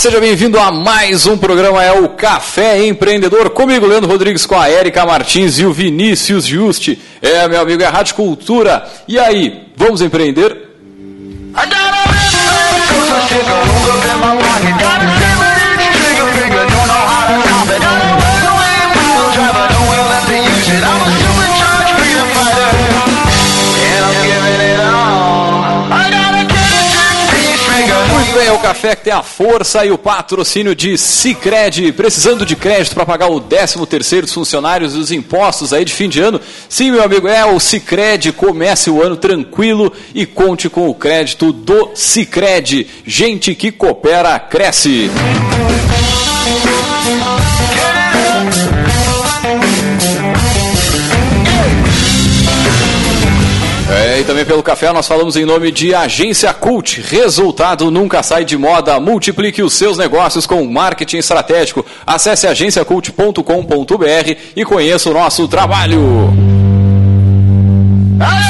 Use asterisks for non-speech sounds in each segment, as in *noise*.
seja bem-vindo a mais um programa, é o Café Empreendedor, comigo, Leandro Rodrigues, com a Érica Martins e o Vinícius Juste. É, meu amigo, é a Rádio Cultura. E aí, vamos empreender? Café que tem a força e o patrocínio de Cicred. Precisando de crédito para pagar o 13 terceiro dos funcionários e os impostos aí de fim de ano? Sim, meu amigo, é o Cicred. Comece o ano tranquilo e conte com o crédito do Cicred. Gente que coopera, cresce. É, e também pelo café nós falamos em nome de Agência Cult. Resultado nunca sai de moda. Multiplique os seus negócios com marketing estratégico. Acesse agenciacult.com.br e conheça o nosso trabalho. É,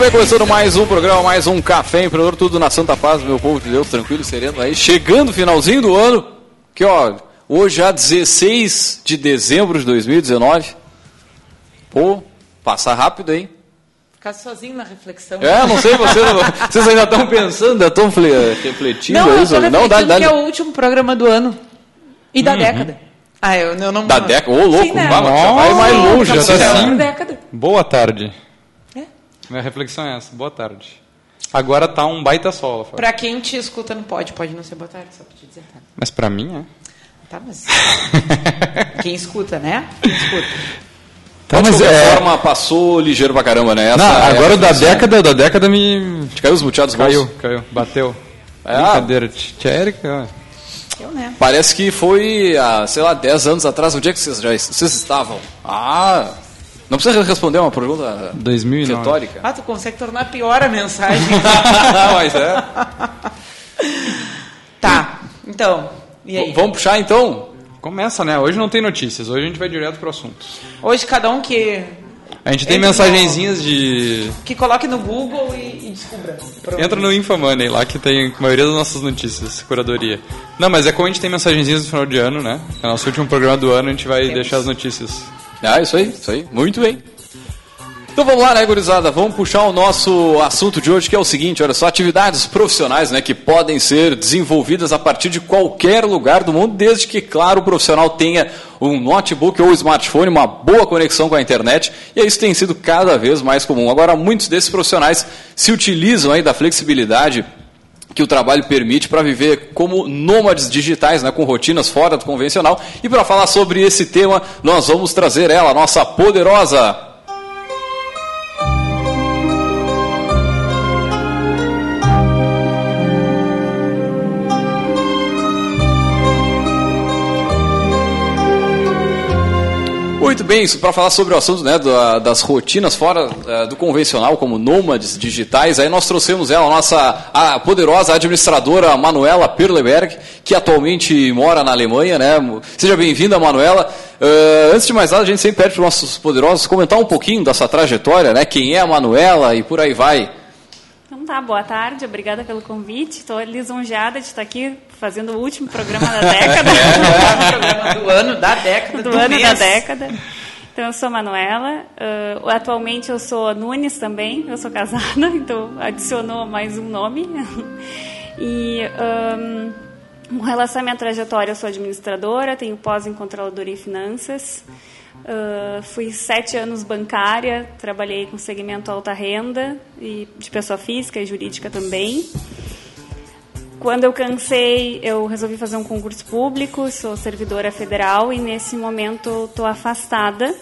Muito bem, começando mais um programa, mais um Café Empreendedor, tudo na Santa Paz, meu povo de Deus, tranquilo, sereno aí. Chegando finalzinho do ano, que ó, hoje já 16 de dezembro de 2019. Pô, passa rápido, hein? Ficar sozinho na reflexão. É, não sei, vocês, vocês ainda estão pensando, ainda estão refletindo não, eu isso? tô Não, dá, dá, que é o último programa do ano. E da década. Ah, eu, eu não... da década, ô louco, Sim, né? vai, vai mais longe, Tá já tá assim. Década. Boa tarde. Minha reflexão é essa. Boa tarde. Agora tá um baita sol. Pra quem te escuta não pode, pode não ser boa tarde, só pra te dizer. Tá, Mas pra mim é. tá mas... *laughs* quem escuta, né? Quem escuta. Então, de mas qualquer é- forma, passou ligeiro pra caramba, né? Essa Não, é agora da década, da década me. Caiu os muteados Caiu, bolsos. caiu, bateu. É, Brincadeira. Tia Erika. Eu, né? Parece que foi, há, sei lá, 10 anos atrás. Onde é que vocês já vocês estavam? Ah, não precisa responder uma pergunta 2009. retórica. Ah, tu consegue tornar pior a mensagem. *laughs* Mas é. tá, então. E aí? Vamos puxar então? Começa, né? Hoje não tem notícias, hoje a gente vai direto pro assunto. Hoje cada um que, A gente tem Entra mensagenzinhas de. que coloque no Google e, e descubra. Pronto. Entra no Infomoney lá que tem a maioria das nossas notícias, curadoria. Não, mas é como a gente tem mensagenzinhas no final de ano, né? É o nosso último programa do ano, a gente vai Temos. deixar as notícias. Ah, isso aí, isso aí. Muito bem. Então vamos lá, né, gurizada? Vamos puxar o nosso assunto de hoje, que é o seguinte, olha só, atividades profissionais, né, que podem ser desenvolvidas a partir de qualquer lugar do mundo, desde que, claro, o profissional tenha um notebook ou smartphone, uma boa conexão com a internet, e isso tem sido cada vez mais comum. Agora, muitos desses profissionais se utilizam aí da flexibilidade que o trabalho permite para viver como nômades digitais, né, com rotinas fora do convencional. E para falar sobre esse tema, nós vamos trazer ela, nossa poderosa Muito bem, isso para falar sobre o assunto né, da- das rotinas fora eh, do convencional, como nômades digitais, aí nós trouxemos ela, a nossa a poderosa administradora Manuela Perleberg, que atualmente mora na Alemanha. Né? Seja bem-vinda, Manuela. Eh, antes de mais nada, a gente sempre pede para os nossos poderosos comentar um pouquinho dessa trajetória, né? quem é a Manuela e por aí vai. Tá, boa tarde, obrigada pelo convite. Estou lisonjeada de estar aqui fazendo o último programa da década. *laughs* programa do ano, da década, do, do, ano mês. da década. Então, eu sou a Manuela. Uh, atualmente, eu sou Nunes também. Eu sou casada, *laughs* então adicionou mais um nome. *laughs* e... Um, com relação à minha trajetória, eu sou administradora, tenho pós em controladoria e finanças. Uh, fui sete anos bancária, trabalhei com segmento alta renda e de pessoa física e jurídica também. Quando eu cansei, eu resolvi fazer um concurso público, sou servidora federal e nesse momento estou afastada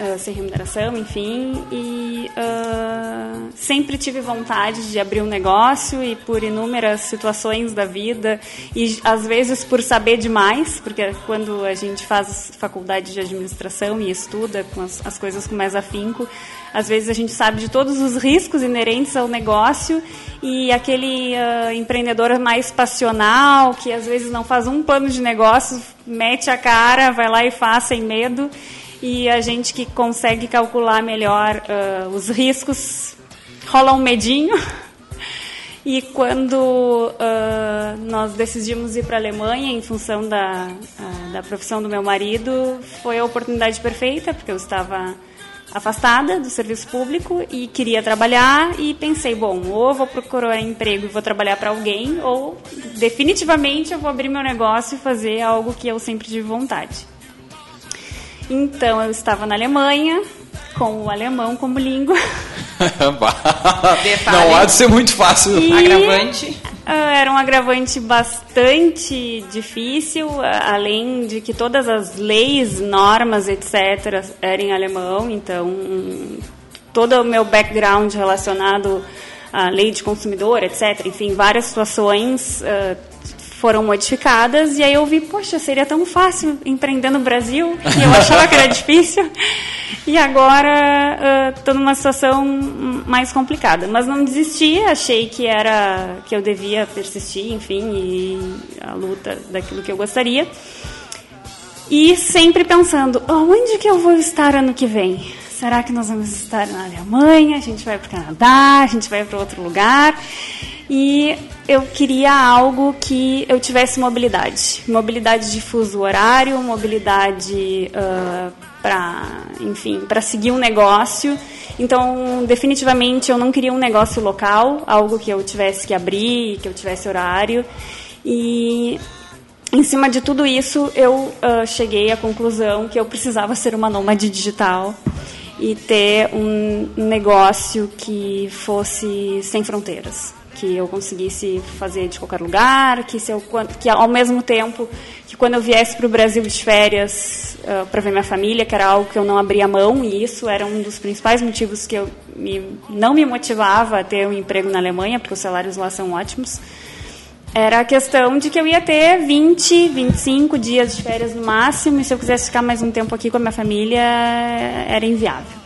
uh, sem remuneração, enfim, e uh, sempre tive vontade de abrir um negócio e por inúmeras situações da vida e às vezes por saber demais, porque quando a gente faz faculdade de administração e estuda com as, as coisas com mais afinco, às vezes a gente sabe de todos os riscos inerentes ao negócio e aquele uh, empreendedor mais passional, que às vezes não faz um plano de negócio, mete a cara, vai lá e faz sem medo e a gente que consegue calcular melhor uh, os riscos rola um medinho. E quando uh, nós decidimos ir para a Alemanha, em função da, uh, da profissão do meu marido, foi a oportunidade perfeita, porque eu estava afastada do serviço público e queria trabalhar e pensei, bom, ou vou procurar emprego e vou trabalhar para alguém, ou definitivamente eu vou abrir meu negócio e fazer algo que eu sempre tive vontade. Então eu estava na Alemanha, com o alemão como língua. Não há de ser muito fácil. E, agravante. Uh, era um agravante bastante difícil, uh, além de que todas as leis, normas, etc., eram em alemão, então todo o meu background relacionado à lei de consumidor, etc., enfim, várias situações uh, foram modificadas e aí eu vi, poxa, seria tão fácil empreender no Brasil e eu achava que era *laughs* difícil e agora estou uh, numa situação mais complicada, mas não desisti, achei que era que eu devia persistir, enfim, e a luta daquilo que eu gostaria e sempre pensando, onde que eu vou estar ano que vem? Será que nós vamos estar na Alemanha? A gente vai para o Canadá? A gente vai para outro lugar? E eu queria algo que eu tivesse mobilidade. Mobilidade de fuso horário, mobilidade uh, para, enfim, para seguir um negócio. Então, definitivamente, eu não queria um negócio local, algo que eu tivesse que abrir, que eu tivesse horário. E em cima de tudo isso, eu uh, cheguei à conclusão que eu precisava ser uma nômade digital e ter um negócio que fosse sem fronteiras que eu conseguisse fazer de qualquer lugar, que, se eu, que ao mesmo tempo que quando eu viesse para o Brasil de férias uh, para ver minha família, que era algo que eu não abria mão, e isso era um dos principais motivos que eu me, não me motivava a ter um emprego na Alemanha, porque os salários lá são ótimos, era a questão de que eu ia ter 20, 25 dias de férias no máximo, e se eu quisesse ficar mais um tempo aqui com a minha família, era inviável.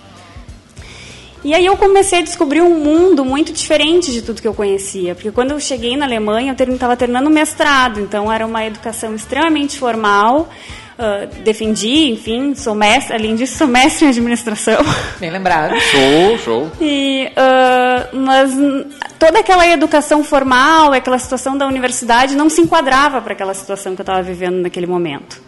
E aí eu comecei a descobrir um mundo muito diferente de tudo que eu conhecia, porque quando eu cheguei na Alemanha eu estava terminando o mestrado, então era uma educação extremamente formal, uh, defendi, enfim, sou mestre, além disso sou mestre em administração. *laughs* Bem lembrado. Show, show. E, uh, mas toda aquela educação formal, aquela situação da universidade não se enquadrava para aquela situação que eu estava vivendo naquele momento.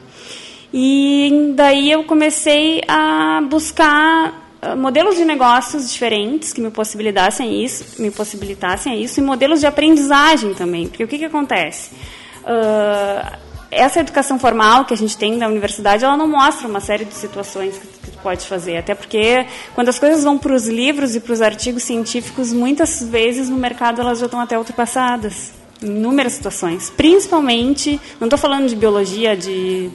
E daí eu comecei a buscar modelos de negócios diferentes que me possibilitassem isso, me possibilitassem isso e modelos de aprendizagem também, porque o que, que acontece? Uh, essa educação formal que a gente tem na universidade, ela não mostra uma série de situações que, que pode fazer, até porque quando as coisas vão para os livros e para os artigos científicos, muitas vezes no mercado elas já estão até ultrapassadas, inúmeras situações, principalmente, não estou falando de biologia, de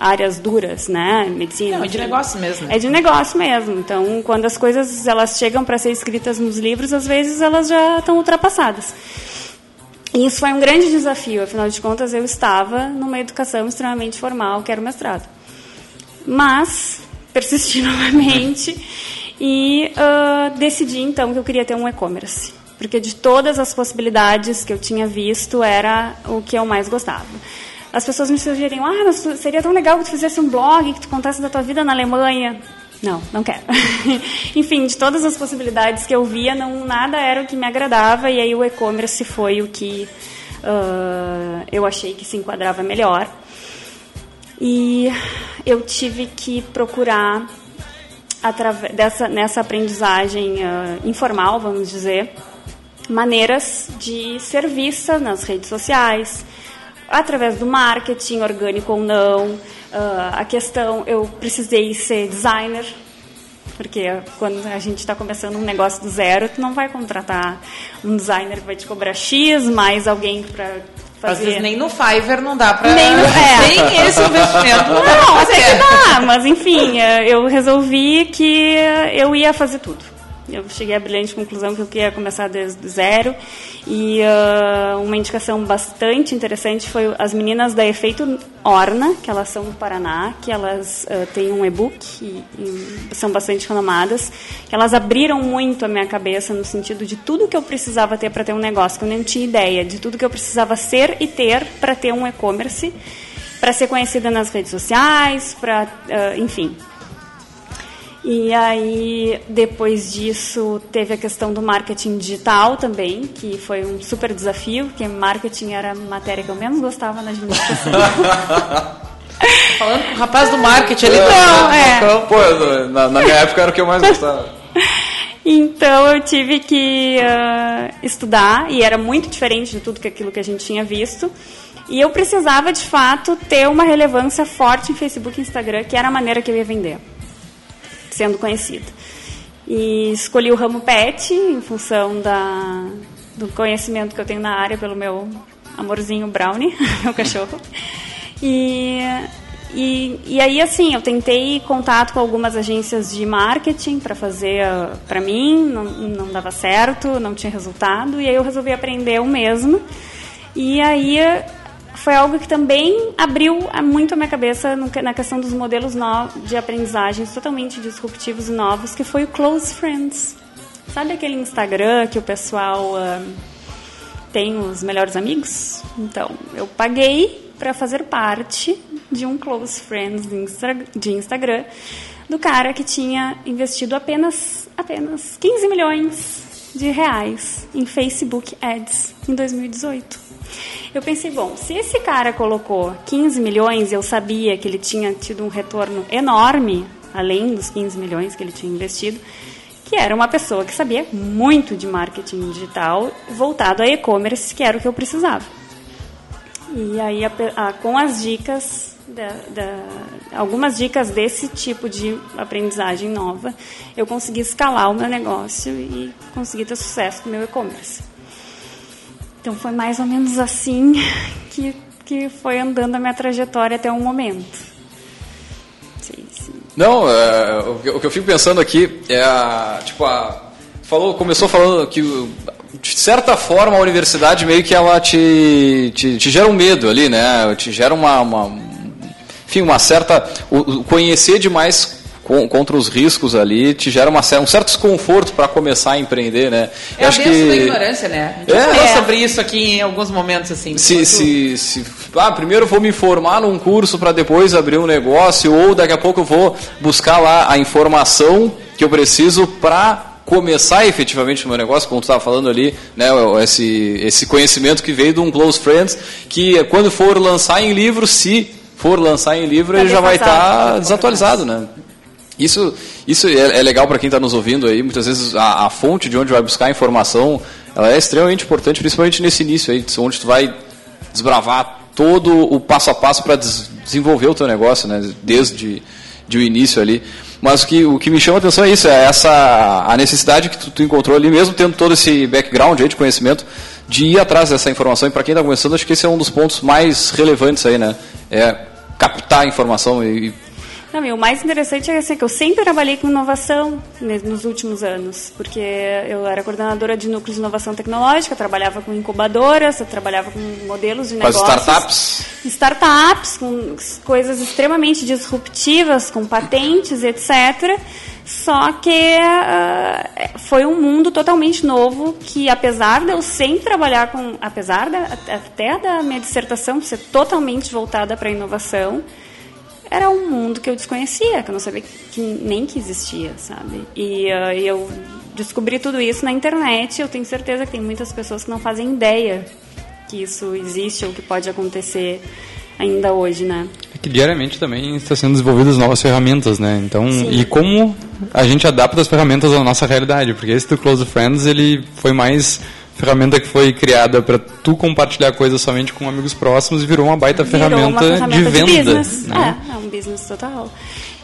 áreas duras, né? Medicina. Não, é de negócio mesmo. É de negócio mesmo. Então, quando as coisas elas chegam para ser escritas nos livros, às vezes elas já estão ultrapassadas. E isso foi um grande desafio, afinal de contas eu estava numa educação extremamente formal, que era o mestrado. Mas persisti novamente *laughs* e uh, decidi então que eu queria ter um e-commerce. Porque de todas as possibilidades que eu tinha visto, era o que eu mais gostava as pessoas me sugeriam, ah, seria tão legal que tu fizesse um blog, que tu contasse da tua vida na Alemanha. Não, não quero. *laughs* Enfim, de todas as possibilidades que eu via, não nada era o que me agradava e aí o e-commerce foi o que uh, eu achei que se enquadrava melhor. E eu tive que procurar através dessa nessa aprendizagem uh, informal, vamos dizer, maneiras de ser vista nas redes sociais, através do marketing, orgânico ou não. Uh, a questão, eu precisei ser designer, porque quando a gente está começando um negócio do zero, tu não vai contratar um designer que vai te cobrar X, mais alguém para fazer... Às vezes nem no Fiverr não dá para... Nem, é. *laughs* nem esse investimento não, não mas é que dá, mas enfim, é, eu resolvi que eu ia fazer tudo. Eu cheguei à brilhante conclusão que eu queria começar desde zero. E uh, uma indicação bastante interessante foi as meninas da Efeito Orna, que elas são do Paraná, que elas uh, têm um e-book e, e, são bastante renomadas. Que elas abriram muito a minha cabeça no sentido de tudo que eu precisava ter para ter um negócio, que eu nem tinha ideia, de tudo que eu precisava ser e ter para ter um e-commerce, para ser conhecida nas redes sociais, para, uh, enfim, e aí, depois disso, teve a questão do marketing digital também, que foi um super desafio, porque marketing era a matéria que eu menos gostava na administração. *laughs* Falando com o rapaz do marketing ali. Não, é. Pô, na, na minha época era o que eu mais gostava. *laughs* Então eu tive que uh, estudar e era muito diferente de tudo que aquilo que a gente tinha visto. E eu precisava de fato ter uma relevância forte em Facebook e Instagram, que era a maneira que eu ia vender sendo conhecida. E escolhi o ramo pet em função da, do conhecimento que eu tenho na área pelo meu amorzinho Brownie, *laughs* meu cachorro. E, e, e aí, assim, eu tentei contato com algumas agências de marketing para fazer uh, para mim, não, não dava certo, não tinha resultado, e aí eu resolvi aprender o mesmo. E aí foi algo que também abriu muito a minha cabeça na questão dos modelos de aprendizagens totalmente disruptivos e novos, que foi o Close Friends. Sabe aquele Instagram que o pessoal uh, tem os melhores amigos? Então, eu paguei para fazer parte de um Close Friends de, de Instagram do cara que tinha investido apenas, apenas 15 milhões de reais em Facebook Ads em 2018. Eu pensei, bom, se esse cara colocou 15 milhões, eu sabia que ele tinha tido um retorno enorme, além dos 15 milhões que ele tinha investido, que era uma pessoa que sabia muito de marketing digital voltado a e-commerce, que era o que eu precisava. E aí, a, a, com as dicas, da, da, algumas dicas desse tipo de aprendizagem nova, eu consegui escalar o meu negócio e consegui ter sucesso com o meu e-commerce. Então foi mais ou menos assim que, que foi andando a minha trajetória até o momento. Sim, sim. Não, é, o, o, que eu fico pensando aqui é a, tipo a falou começou falando que de certa forma a universidade meio que ela te, te, te gera um medo ali, né? Te gera uma, uma enfim, uma certa o, conhecer demais contra os riscos ali, te gera uma, um certo desconforto para começar a empreender, né? É acho a que... da ignorância, né? A gente é. falou sobre isso aqui em alguns momentos, assim. Se, se, se, ah, primeiro vou me formar num curso para depois abrir um negócio, ou daqui a pouco eu vou buscar lá a informação que eu preciso para começar efetivamente o meu negócio, como tu estava falando ali, né, esse, esse conhecimento que veio de um close friends, que quando for lançar em livro, se for lançar em livro, ele já vai estar tá desatualizado, né? Isso, isso é, é legal para quem está nos ouvindo aí. Muitas vezes a, a, fonte de onde vai buscar a informação ela é extremamente importante, principalmente nesse início aí, onde tu vai desbravar todo o passo a passo para des desenvolver o teu negócio, né? Desde de o início ali. Mas o que, o que me chama a atenção é isso, é essa a necessidade que tu, tu encontrou ali, mesmo tendo todo esse background aí de conhecimento, de ir atrás dessa informação. E para quem está começando, acho que esse é um dos pontos mais relevantes aí, né? É captar a informação e não, e o mais interessante é assim, que eu sempre trabalhei com inovação nos últimos anos, porque eu era coordenadora de núcleos de inovação tecnológica, trabalhava com incubadoras, trabalhava com modelos de negócios. Com startups? Startups, com coisas extremamente disruptivas, com patentes, etc. Só que uh, foi um mundo totalmente novo que, apesar de eu sempre trabalhar com, apesar da, até da minha dissertação ser totalmente voltada para a inovação, era um mundo que eu desconhecia, que eu não sabia que nem que existia, sabe? E uh, eu descobri tudo isso na internet. Eu tenho certeza que tem muitas pessoas que não fazem ideia que isso existe ou que pode acontecer ainda hoje, né? É que diariamente também está sendo desenvolvidas novas ferramentas, né? Então, Sim. e como a gente adapta as ferramentas à nossa realidade, porque esse do Close Friends, ele foi mais ferramenta que foi criada para tu compartilhar coisas somente com amigos próximos e virou uma baita virou ferramenta, uma ferramenta, de, de venda. Business. Né? É, é um business total.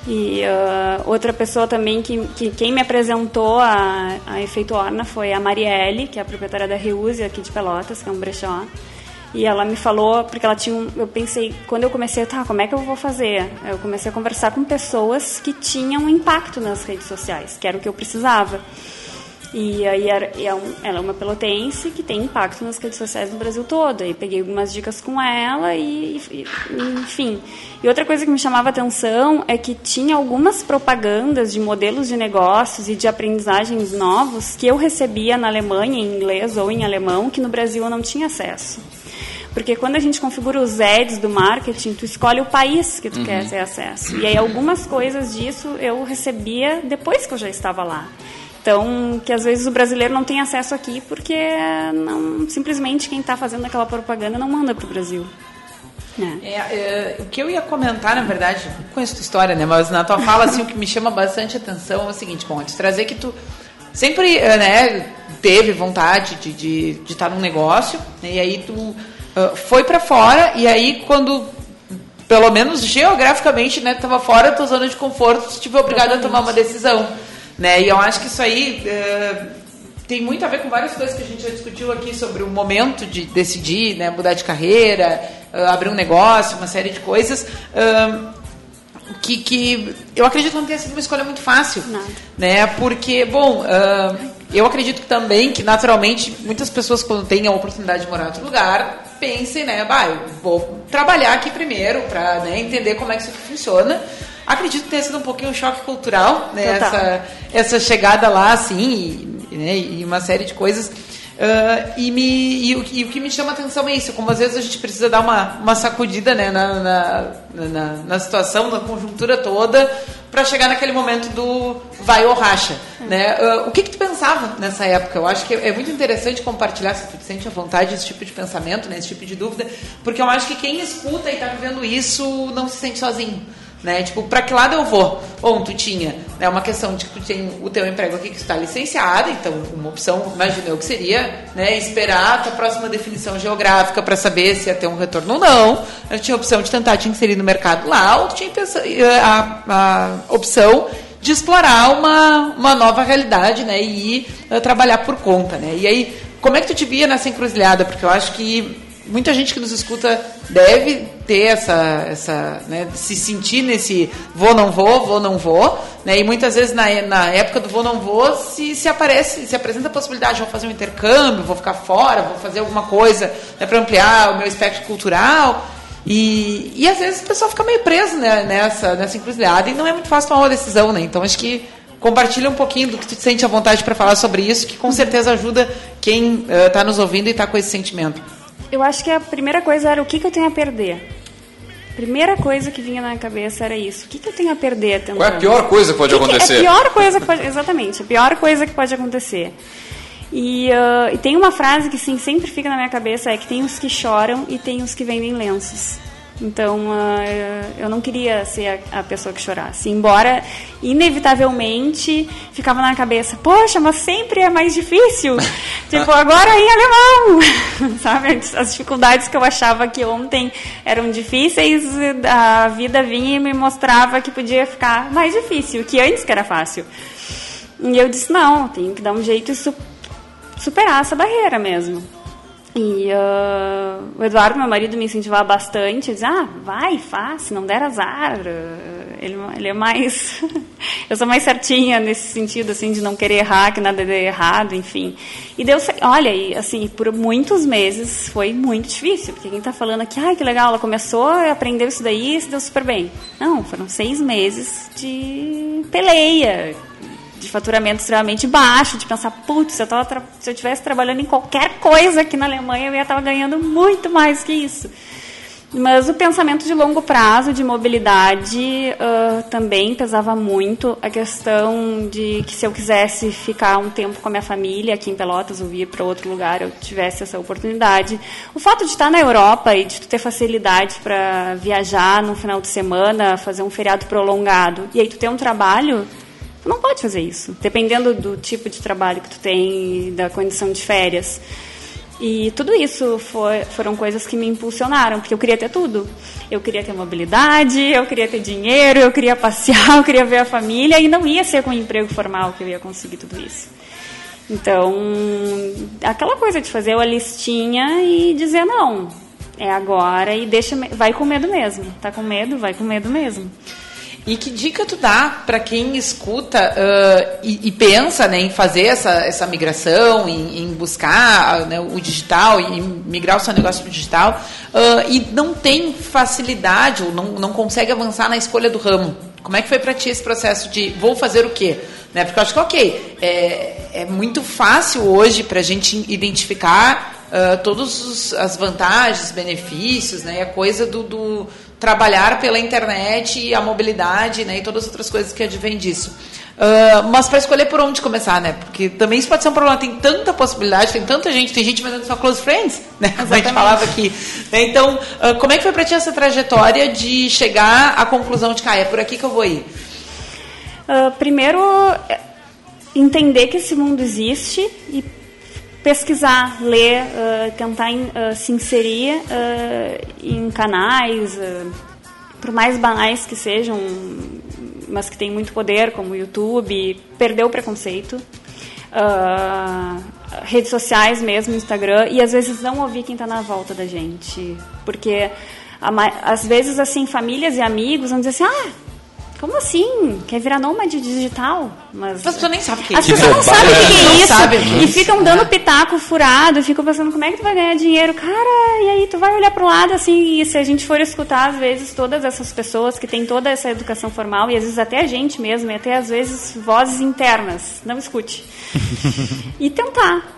E uh, outra pessoa também que, que quem me apresentou a, a Efeito Orna foi a Marielle, que é a proprietária da Reuse aqui de Pelotas, que é um brechó. E ela me falou, porque ela tinha um, eu pensei, quando eu comecei, tá, como é que eu vou fazer? Eu comecei a conversar com pessoas que tinham impacto nas redes sociais, que era o que eu precisava. E aí era, é ela é uma pelotense que tem impacto nas redes sociais no Brasil todo. E peguei algumas dicas com ela e, e, enfim. E outra coisa que me chamava atenção é que tinha algumas propagandas de modelos de negócios e de aprendizagens novos que eu recebia na Alemanha em inglês ou em alemão que no Brasil eu não tinha acesso. Porque quando a gente configura os ads do marketing, tu escolhe o país que tu uhum. quer ter acesso. E aí algumas coisas disso eu recebia depois que eu já estava lá. Então, que às vezes o brasileiro não tem acesso aqui porque não, simplesmente quem está fazendo aquela propaganda não manda para o Brasil. É. É, é, o que eu ia comentar, na verdade, não conheço tua história, né? Mas na tua fala, assim, o que me chama bastante atenção é o seguinte, bom, de trazer que tu sempre, eh, né, teve vontade de, de, de estar num negócio, né, e aí tu uh, foi para fora, e aí quando, pelo menos geograficamente, né, tava fora da tua zona de conforto, tu tive obrigado a tomar uma decisão. Né? E eu acho que isso aí uh, tem muito a ver com várias coisas que a gente já discutiu aqui sobre o momento de decidir, né? mudar de carreira, uh, abrir um negócio, uma série de coisas. Que, que eu acredito que não tenha sido uma escolha muito fácil. Nada. Né? Porque, bom, eu acredito também que naturalmente muitas pessoas quando têm a oportunidade de morar em outro lugar pensem, né, bah, eu vou trabalhar aqui primeiro para né, entender como é que isso funciona Acredito que tenha sido um pouquinho um choque cultural, né? Essa, essa chegada lá, assim, e, né? e uma série de coisas. Uh, e, me, e, o, e, o, que me chama atenção é isso, como às vezes a gente precisa dar uma, uma sacudida né, na, na, na, na situação, na conjuntura toda, para chegar naquele momento do vai ou racha. Né? Uh, o que, que tu pensava nessa época? Eu acho que é muito interessante compartilhar, se tu sente à vontade, esse tipo de pensamento, né, esse tipo de dúvida, porque eu acho que quem escuta e está vivendo isso não se sente sozinho né? Tipo, para que lado eu vou? Bom, tu tinha, é uma questão de que tu tem o teu emprego aqui que está licenciado, então uma opção, imagina eu que seria, né, esperar a tua próxima definição geográfica para saber se ia ter um retorno ou não. Eu tinha a opção de tentar te inserir no mercado lá, ou tinha a, a opção de explorar uma, uma nova realidade, né, e ir uh, trabalhar por conta, né? E aí, como é que tu te via nessa encruzilhada? Porque eu acho que muita gente que nos escuta deve ter essa, essa né, se sentir nesse vou não vou, vou não vou, né? E muitas vezes na, na época do vou não vou se, se aparece, se apresenta a possibilidade, vou fazer um intercâmbio, vou ficar fora, vou fazer alguma coisa né, para ampliar o meu espectro cultural. E, e às vezes o pessoal fica meio preso né, nessa, nessa encruzilhada e não é muito fácil tomar uma decisão, né? Então acho que compartilha um pouquinho do que tu sente à vontade para falar sobre isso, que com certeza ajuda quem está uh, nos ouvindo e está com esse sentimento. Eu acho que a primeira coisa era o que, que eu tenho a perder. Primeira coisa que vinha na minha cabeça era isso. O que, que eu tenho a perder tentando? Qual é a pior coisa que pode que acontecer? Que é a pior coisa que pode... Exatamente, a pior coisa que pode acontecer. E, uh, e, tem uma frase que sim, sempre fica na minha cabeça, é que tem os que choram e tem os que vendem lenços. Então, uh, eu não queria ser a, a, pessoa que chorasse. Embora, inevitavelmente, ficava na cabeça, poxa, mas sempre é mais difícil. *laughs* tipo, agora em alemão. *laughs* Sabe? As dificuldades que eu achava que ontem eram difíceis, a vida vinha e me mostrava que podia ficar mais difícil, que antes que era fácil. E eu disse, não, tenho que dar um jeito de superar essa barreira mesmo. E uh, o Eduardo, meu marido, me incentivava bastante. Dizia, ah, vai, faz, se não der azar. Ele, ele é mais... *laughs* eu sou mais certinha nesse sentido, assim, de não querer errar, que nada dê errado, enfim. E deu... Olha, e, assim, por muitos meses foi muito difícil. Porque quem está falando aqui, ai, que legal, ela começou, aprendeu isso daí e se deu super bem. Não, foram seis meses de peleia, de faturamento extremamente baixo, de pensar, putz, se eu, estivesse trabalhando em qualquer coisa aqui na Alemanha, eu ia estar ganhando muito mais que isso. Mas o pensamento de longo prazo, de mobilidade, uh, também pesava muito. A questão de que se eu quisesse ficar um tempo com a minha família aqui em Pelotas ou vir para outro lugar, eu tivesse essa oportunidade. O fato de estar na Europa e de ter facilidade para viajar no final de semana, fazer um feriado prolongado, e aí tu ter um trabalho, não pode fazer isso, dependendo do tipo de trabalho que tu tem da condição de férias. E tudo isso foi, foram coisas que me impulsionaram, porque eu queria ter tudo. Eu queria ter mobilidade, eu queria ter dinheiro, eu queria passear, *laughs* eu queria ver a família, e não ia ser com um emprego formal que eu ia conseguir tudo isso. Então, aquela coisa de fazer a listinha e dizer não, é agora e deixa, vai com medo mesmo. Tá com medo, vai com medo mesmo. E que dica tu dá para quem escuta uh, e, e, pensa né, em fazer essa, essa migração, em, em buscar né, o digital, em migrar o seu negócio para o digital, uh, e não tem facilidade ou não, não consegue avançar na escolha do ramo? Como é que foi para ti esse processo de vou fazer o quê? Né, porque eu acho que, ok, é, é muito fácil hoje para a gente identificar uh, todas as vantagens, benefícios, né, a coisa do, do trabalhar pela internet e a mobilidade né, e todas as outras coisas que advêm disso. Uh, mas para escolher por onde começar, né? Porque também isso pode ser um problema. Tem tanta possibilidade, tem tanta gente, tem gente vendendo só close friends, *laughs* né? Como a gente falava aqui. Né? Então, uh, como é que foi para ti essa trajetória de chegar à conclusão de que ah, é por aqui que eu vou ir? Uh, primeiro, entender que esse mundo existe e pesquisar, ler, uh, tentar in, uh, se inserir uh, em canais, por mais banais que sejam, mas que têm muito poder, como o YouTube, perder o preconceito. redes sociais mesmo, Instagram, e às vezes não ouvir quem está na volta da gente. Porque às vezes, assim, famílias e amigos vão dizer assim, ah, como assim? Quer virar nômade digital? Mas as pessoas nem sabem o que é isso. As pessoas não sabem o que é isso. Sabe. E ficam dando pitaco furado, ficam pensando como é que tu vai ganhar dinheiro. Cara, e aí tu vai olhar pro lado assim, e se a gente for escutar, às vezes, todas essas pessoas que têm toda essa educação formal, e às vezes até a gente mesmo, e até às vezes vozes internas, não escute. *laughs* e tentar.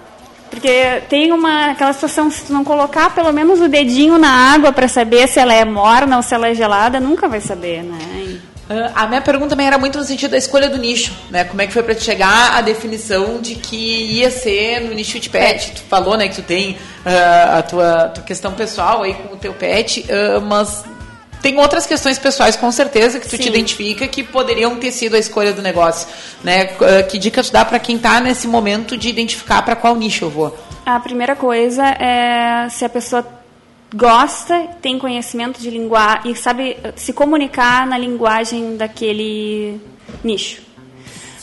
Porque tem uma aquela situação, se tu não colocar pelo menos o dedinho na água para saber se ela é morna ou se ela é gelada, nunca vai saber, né? Uh, a minha pergunta também era muito no sentido da escolha do nicho, né? Como é que foi para te chegar à definição de que ia ser no nicho de pet? Tu falou, né, que tu tem uh, a tua, tua, questão pessoal aí com o teu pet, uh, mas tem outras questões pessoais com certeza que tu Sim. te identifica que poderiam ter sido a escolha do negócio, né? Que dica tu dá para quem está nesse momento de identificar para qual nicho eu vou? A primeira coisa é se a pessoa gosta, tem conhecimento de linguagem e sabe se comunicar na linguagem daquele nicho.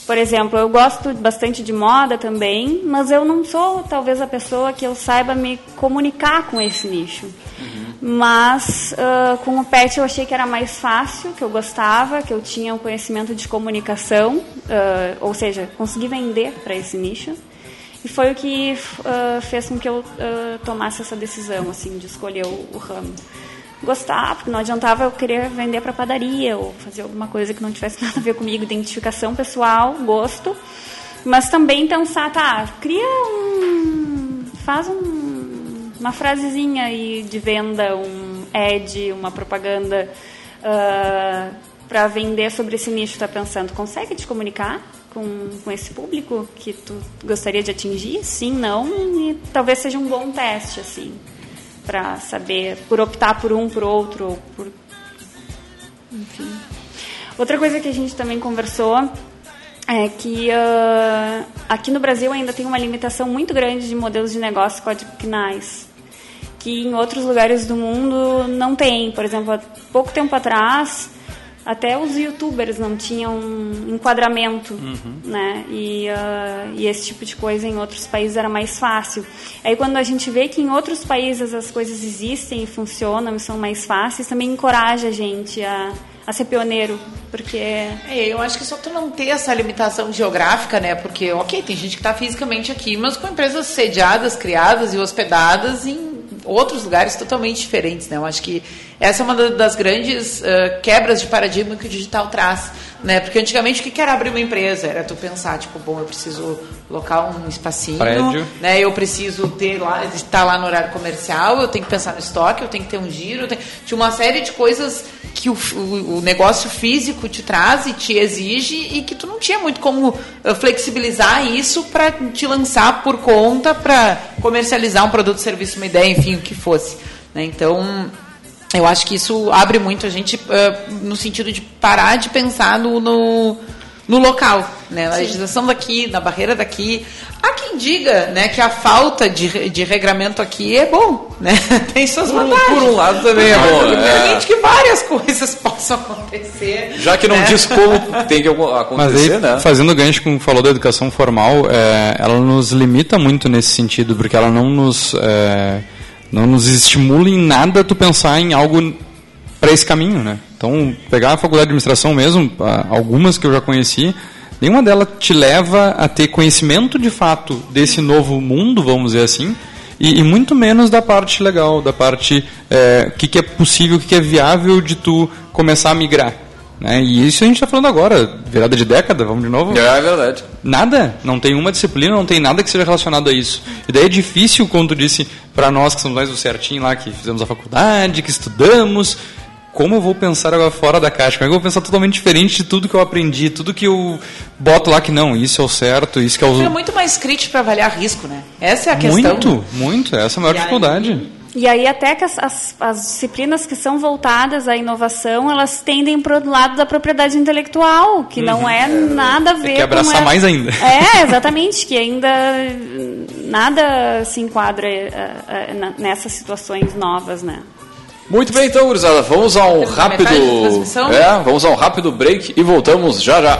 Por exemplo, eu gosto bastante de moda também, mas eu não sou talvez a pessoa que eu saiba me comunicar com esse nicho. Uhum. Mas uh, com o pet eu achei que era mais fácil, que eu gostava, que eu tinha um conhecimento de comunicação, uh, ou seja, consegui vender para esse nicho. E foi o que uh, fez com que eu uh, tomasse essa decisão, assim, de escolher o, o, ramo. Gostar, porque não adiantava eu querer vender para padaria ou fazer alguma coisa que não tivesse *laughs* nada a ver comigo, identificação pessoal, gosto. Mas também pensar, tá, cria um. faz um, uma frasezinha aí de venda, um ad, uma propaganda uh, ah, para vender sobre esse nicho está pensando. Consegue te comunicar? Com, com esse público que tu gostaria de atingir? Sim, não, e talvez seja um bom teste, assim, para saber, por optar por um, por outro, ou por. Enfim. Outra coisa que a gente também conversou é que uh, aqui no Brasil ainda tem uma limitação muito grande de modelos de negócio código-pinais que em outros lugares do mundo não tem. Por exemplo, há pouco tempo atrás, até os youtubers não tinham enquadramento, uhum. né? E, uh, e, esse tipo de coisa em outros países era mais fácil. Aí quando a gente vê que em outros países as coisas existem e funcionam e são mais fáceis, também encoraja a gente a, a ser pioneiro, porque... É, eu acho que só tu não ter essa limitação geográfica, né? Porque, ok, tem gente que está fisicamente aqui, mas com empresas sediadas, criadas e hospedadas em outros lugares totalmente diferentes, né? Eu acho que essa é uma das grandes uh, quebras de paradigma que o digital traz, né? Porque antigamente o que era abrir uma empresa? Era tu pensar, tipo, bom, eu preciso locar um espacinho, Prédio. né? Eu preciso ter lá, estar lá no horário comercial, eu tenho que pensar no estoque, eu tenho que ter um giro, tenho... tinha uma série de coisas que o, o, o, negócio físico te traz e te exige e que tu não tinha muito como uh, flexibilizar isso para te lançar por conta para comercializar um produto, serviço, uma ideia, enfim, o que fosse. Né? Então eu acho que isso abre muito a gente uh, no sentido de parar de pensar no, no, no local, né? Na legislação daqui, na barreira daqui. Há quem diga né, que a falta de, de regramento aqui é bom, né? *laughs* Tem suas vantagens. Por um lado também é bom. Permite que várias *laughs* coisas possam acontecer. Já que não né? diz como tem que *laughs* acontecer, aí, né? Fazendo o gancho com falou da educação formal, é, ela nos limita muito nesse sentido, porque ela não nos... É, não nos estimula em nada tu pensar em algo para esse caminho, né? Então, pegar a faculdade de administração mesmo, algumas que eu já conheci, nenhuma delas te leva a ter conhecimento de fato desse novo mundo, vamos dizer assim, e, e muito menos da parte legal, da parte é, que, que é possível, o que, que é viável de tu começar a migrar. Né? E isso a gente está falando agora, virada de década, vamos de novo? É, verdade. Nada, não tem uma disciplina, não tem nada que seja relacionado a isso. E daí é difícil, quando tu disse para nós que somos mais do certinho lá, que fizemos a faculdade, que estudamos, como eu vou pensar agora fora da caixa? Como é que eu vou pensar totalmente diferente de tudo que eu aprendi, tudo que eu boto lá que não, isso é o certo, isso que é o... É muito mais crítico para avaliar risco, né? Essa é a questão. Muito, muito, essa é a maior e dificuldade. Aí e aí até que as, as, as, disciplinas que são voltadas à inovação, elas tendem para o lado da propriedade intelectual, que uhum. não é nada a ver Tem que abraçar com... mais ainda. *laughs* É, exatamente, que ainda nada se enquadra uh, uh, nessas situações novas, né? Muito bem, então, gurizada, vamos a um rápido... É, vamos a um rápido break e voltamos já já.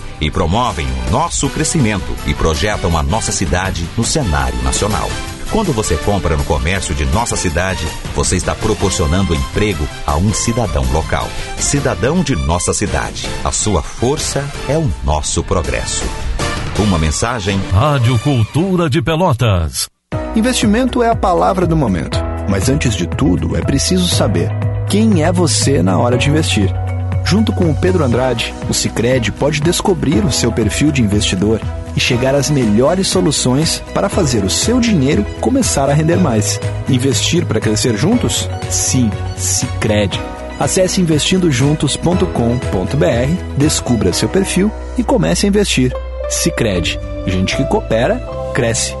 e promovem o nosso crescimento e projetam a nossa cidade no cenário nacional. Quando você compra no comércio de nossa cidade, você está proporcionando emprego a um cidadão local. Cidadão de nossa cidade. A sua força é o nosso progresso. Uma mensagem. Rádio Cultura de Pelotas. Investimento é a palavra do momento. Mas antes de tudo, é preciso saber quem é você na hora de investir. Junto com o Pedro Andrade, o Cicred pode descobrir o seu perfil de investidor e chegar às melhores soluções para fazer o seu dinheiro começar a render mais. Investir para crescer juntos? Sim, Cicred. Acesse investindojuntos.com.br, descubra seu perfil e comece a investir. Cicred. Gente que coopera, cresce.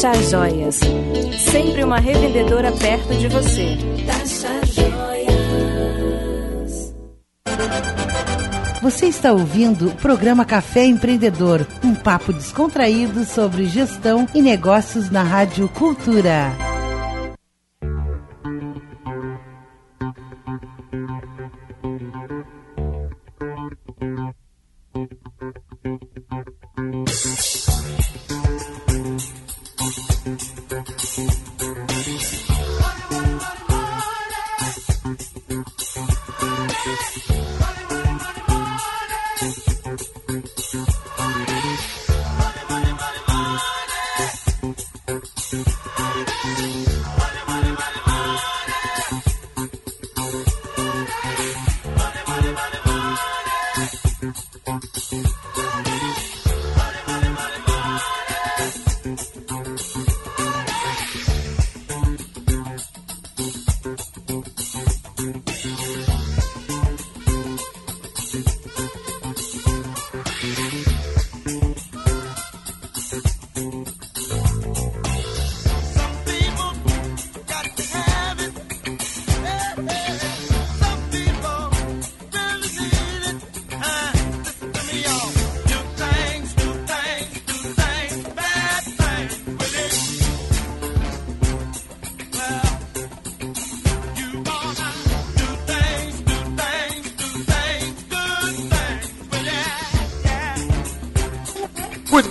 Tasha Joias. Sempre uma revendedora perto de você. Tasha Joias. Você está ouvindo o programa Café Empreendedor, um papo descontraído sobre gestão e negócios na Rádio Cultura.